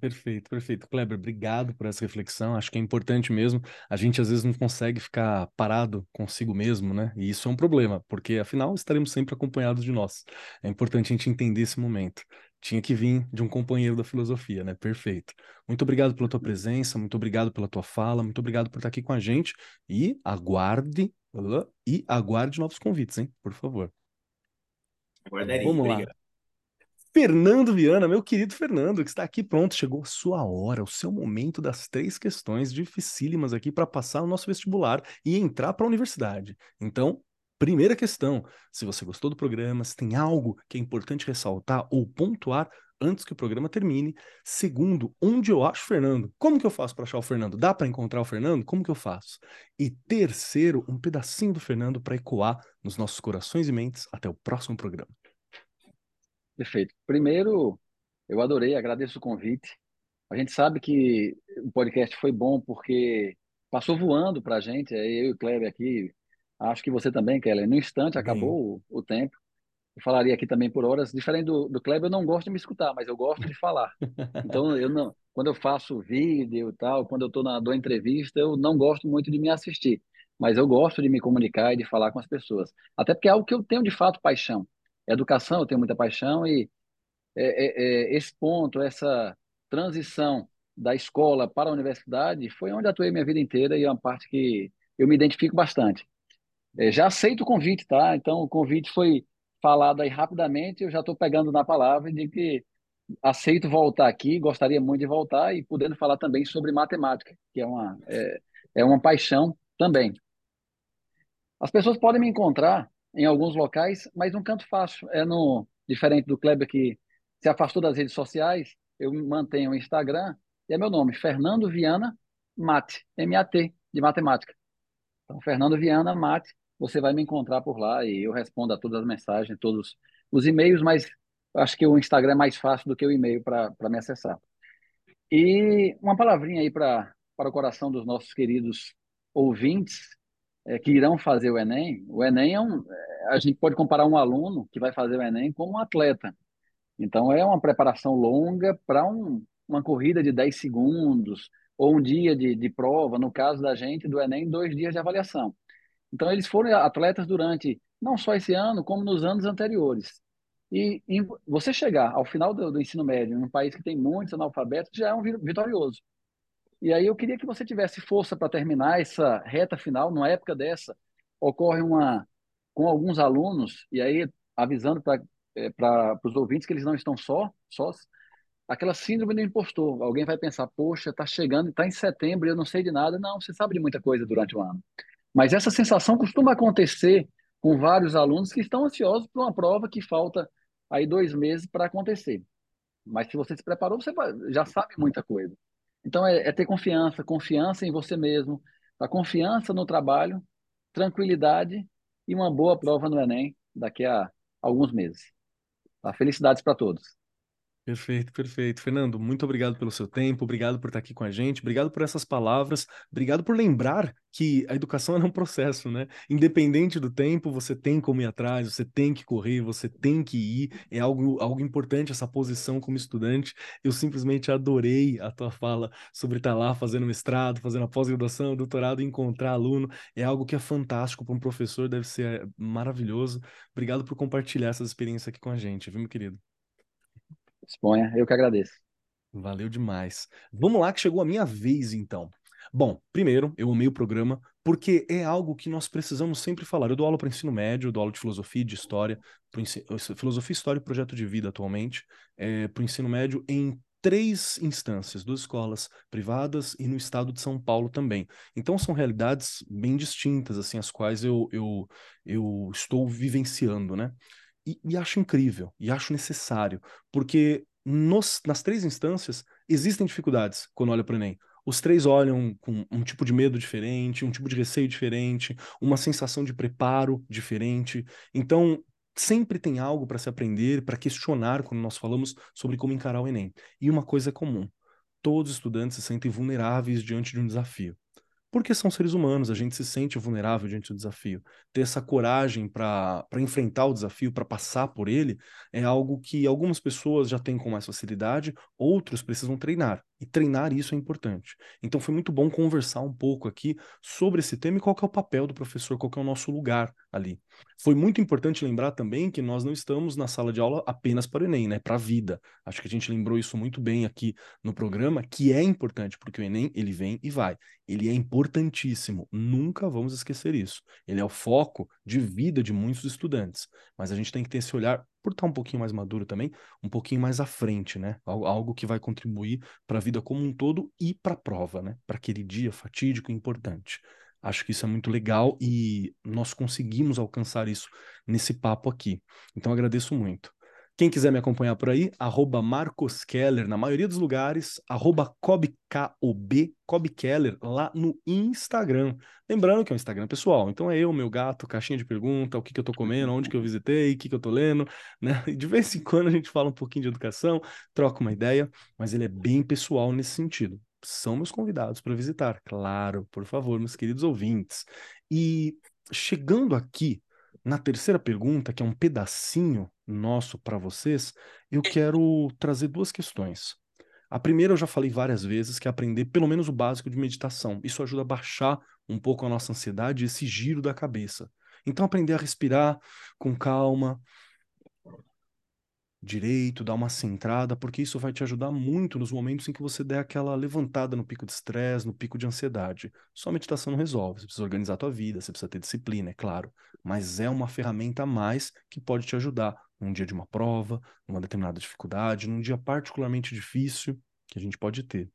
Perfeito, perfeito. Kleber, obrigado por essa reflexão. Acho que é importante mesmo. A gente às vezes não consegue ficar parado consigo mesmo, né? E isso é um problema, porque afinal estaremos sempre acompanhados de nós. É importante a gente entender esse momento. Tinha que vir de um companheiro da filosofia, né? Perfeito. Muito obrigado pela tua presença, muito obrigado pela tua fala, muito obrigado por estar aqui com a gente e aguarde e aguarde novos convites, hein? Por favor. Aguardaria. Vamos lá. Obrigado. Fernando Viana, meu querido Fernando, que está aqui pronto, chegou a sua hora, o seu momento das três questões dificílimas aqui para passar o nosso vestibular e entrar para a universidade. Então, primeira questão, se você gostou do programa, se tem algo que é importante ressaltar ou pontuar antes que o programa termine. Segundo, onde eu acho o Fernando? Como que eu faço para achar o Fernando? Dá para encontrar o Fernando? Como que eu faço? E terceiro, um pedacinho do Fernando para ecoar nos nossos corações e mentes até o próximo programa. Perfeito. Primeiro, eu adorei, agradeço o convite. A gente sabe que o podcast foi bom porque passou voando para a gente, eu e o Kleber aqui, acho que você também, Kelly. No instante acabou o, o, tempo. Eu falaria aqui também por horas. Diferente do, do Kleber, eu não gosto de me escutar, mas eu gosto de falar. Então, eu não, quando eu faço vídeo e tal, quando eu estou na dou entrevista, eu não gosto muito de me assistir, mas eu gosto de me comunicar e de falar com as pessoas. Até porque é algo que eu tenho de fato paixão educação, eu tenho muita paixão e é, é, é, esse ponto, essa transição da escola para a universidade foi onde atuei minha vida inteira e é uma parte que eu me identifico bastante. É, já aceito o convite, tá? Então, o convite foi falado aí rapidamente, eu já estou pegando na palavra de que aceito voltar aqui, gostaria muito de voltar e podendo falar também sobre matemática, que é uma, é, é uma paixão também. As pessoas podem me encontrar em alguns locais, mas um canto fácil. É no diferente do Kleber que se afastou das redes sociais, eu mantenho o Instagram e é meu nome, Fernando Viana Mate, M-A-T, de matemática. Então, Fernando Viana Mate, você vai me encontrar por lá e eu respondo a todas as mensagens, todos os e-mails, mas acho que o Instagram é mais fácil do que o e-mail para me acessar. E uma palavrinha aí para o coração dos nossos queridos ouvintes é, que irão fazer o Enem. O Enem é um. É, a gente pode comparar um aluno que vai fazer o Enem com um atleta. Então, é uma preparação longa para um, uma corrida de 10 segundos ou um dia de, de prova, no caso da gente, do Enem, dois dias de avaliação. Então, eles foram atletas durante não só esse ano, como nos anos anteriores. E, e você chegar ao final do, do, ensino médio, num país que tem muitos analfabetos, já é um vitorioso. E aí eu queria que você tivesse força para terminar essa reta final. Numa época dessa, ocorre uma com alguns alunos, e aí avisando para é, os ouvintes que eles não estão só, sós, aquela síndrome do impostor. Alguém vai pensar, poxa, está chegando, está em setembro eu não sei de nada. Não, você sabe de muita coisa durante o ano. Mas essa sensação costuma acontecer com vários alunos que estão ansiosos por uma prova que falta aí dois meses para acontecer. Mas se você se preparou, você já sabe muita coisa. Então é, é ter confiança, confiança em você mesmo, a confiança no trabalho, tranquilidade e uma boa prova no Enem daqui a alguns meses. Tá? Felicidades para todos. Perfeito, perfeito. Fernando, muito obrigado pelo seu tempo, obrigado por estar aqui com a gente, obrigado por essas palavras, obrigado por lembrar que a educação é um processo, né? Independente do tempo, você tem como ir atrás, você tem que correr, você tem que ir, é algo, algo importante essa posição como estudante. Eu simplesmente adorei a tua fala sobre estar lá fazendo mestrado, fazendo a pós-graduação, doutorado, encontrar aluno, é algo que é fantástico para um professor, deve ser maravilhoso. Obrigado por compartilhar essa experiência aqui com a gente, viu, meu querido? Exponha, eu que agradeço. Valeu demais. Vamos lá, que chegou a minha vez, então. Bom, primeiro, eu amei o programa porque é algo que nós precisamos sempre falar. Eu dou aula para ensino médio, dou aula de filosofia e de história, ensino, filosofia, história e projeto de vida atualmente, é, para o ensino médio em três instâncias, duas escolas privadas e no estado de São Paulo também. Então são realidades bem distintas, assim, as quais eu, eu, eu estou vivenciando, né? E, e acho incrível, e acho necessário, porque nos, nas três instâncias existem dificuldades quando olha para o Enem. Os três olham com um tipo de medo diferente, um tipo de receio diferente, uma sensação de preparo diferente. Então, sempre tem algo para se aprender, para questionar quando nós falamos sobre como encarar o Enem. E uma coisa é comum: todos os estudantes se sentem vulneráveis diante de um desafio porque são seres humanos, a gente se sente vulnerável diante do desafio. Ter essa coragem para enfrentar o desafio, para passar por ele, é algo que algumas pessoas já têm com mais facilidade, outros precisam treinar. E treinar isso é importante. Então foi muito bom conversar um pouco aqui sobre esse tema e qual é o papel do professor, qual é o nosso lugar ali. Foi muito importante lembrar também que nós não estamos na sala de aula apenas para o Enem, né? Para a vida. Acho que a gente lembrou isso muito bem aqui no programa, que é importante, porque o Enem ele vem e vai. Ele é importantíssimo. Nunca vamos esquecer isso. Ele é o foco de vida de muitos estudantes. Mas a gente tem que ter esse olhar por estar um pouquinho mais maduro também, um pouquinho mais à frente, né? Algo que vai contribuir para a vida como um todo e para a prova, né? Para aquele dia fatídico e importante. Acho que isso é muito legal e nós conseguimos alcançar isso nesse papo aqui. Então agradeço muito. Quem quiser me acompanhar por aí, arroba Marcos Keller, na maioria dos lugares, arroba Keller, lá no Instagram. Lembrando que é um Instagram pessoal, então é eu, meu gato, caixinha de pergunta, o que, que eu tô comendo, onde que eu visitei, o que, que eu tô lendo, né? E de vez em quando a gente fala um pouquinho de educação, troca uma ideia, mas ele é bem pessoal nesse sentido. São meus convidados para visitar, claro, por favor, meus queridos ouvintes. E chegando aqui na terceira pergunta, que é um pedacinho nosso para vocês, eu quero trazer duas questões. A primeira eu já falei várias vezes, que é aprender pelo menos o básico de meditação. Isso ajuda a baixar um pouco a nossa ansiedade, esse giro da cabeça. Então aprender a respirar com calma, direito, dar uma centrada, porque isso vai te ajudar muito nos momentos em que você der aquela levantada no pico de estresse, no pico de ansiedade. Só meditação não resolve, você precisa organizar a tua vida, você precisa ter disciplina, é claro, mas é uma ferramenta a mais que pode te ajudar num dia de uma prova, numa determinada dificuldade, num dia particularmente difícil que a gente pode ter.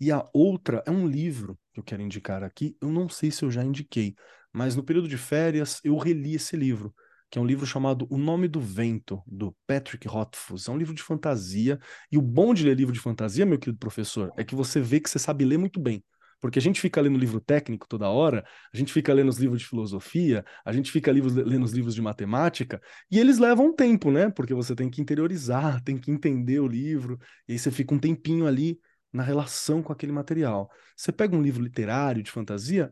E a outra é um livro que eu quero indicar aqui, eu não sei se eu já indiquei, mas no período de férias eu reli esse livro que é um livro chamado O Nome do Vento, do Patrick Rothfuss. É um livro de fantasia, e o bom de ler livro de fantasia, meu querido professor, é que você vê que você sabe ler muito bem. Porque a gente fica lendo livro técnico toda hora, a gente fica lendo os livros de filosofia, a gente fica lendo os livros de matemática, e eles levam um tempo, né? Porque você tem que interiorizar, tem que entender o livro, e aí você fica um tempinho ali na relação com aquele material. Você pega um livro literário de fantasia,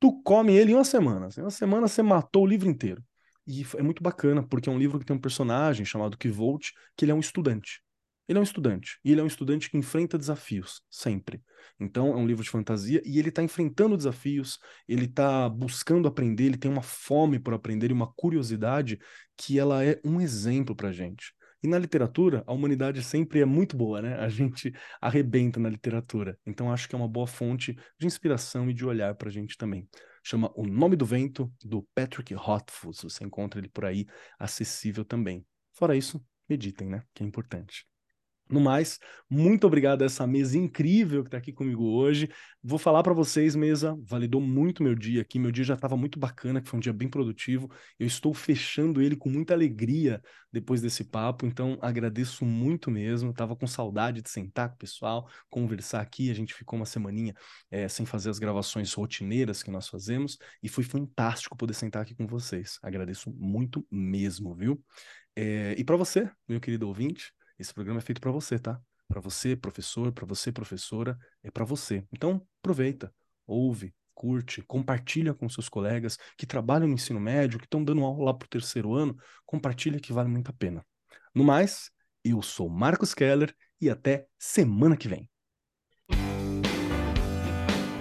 tu come ele em uma semana. Em uma semana você matou o livro inteiro. E é muito bacana, porque é um livro que tem um personagem chamado Kivolt, que ele é um estudante. Ele é um estudante. E ele é um estudante que enfrenta desafios, sempre. Então, é um livro de fantasia e ele está enfrentando desafios, ele está buscando aprender, ele tem uma fome por aprender e uma curiosidade que ela é um exemplo para gente. E na literatura, a humanidade sempre é muito boa, né? A gente arrebenta na literatura. Então, acho que é uma boa fonte de inspiração e de olhar para a gente também chama O Nome do Vento, do Patrick Rothfuss. Você encontra ele por aí, acessível também. Fora isso, meditem, né? Que é importante. No mais, muito obrigado a essa mesa incrível que está aqui comigo hoje. Vou falar para vocês, mesa, validou muito meu dia aqui. Meu dia já estava muito bacana, que foi um dia bem produtivo. Eu estou fechando ele com muita alegria depois desse papo, então agradeço muito mesmo. Estava com saudade de sentar com o pessoal, conversar aqui. A gente ficou uma semaninha é, sem fazer as gravações rotineiras que nós fazemos e foi fantástico poder sentar aqui com vocês. Agradeço muito mesmo, viu? É, e para você, meu querido ouvinte, esse programa é feito para você, tá? Para você, professor, para você, professora, é para você. Então, aproveita, ouve, curte, compartilha com seus colegas que trabalham no ensino médio, que estão dando aula lá para o terceiro ano, compartilha que vale muito a pena. No mais, eu sou Marcos Keller e até semana que vem.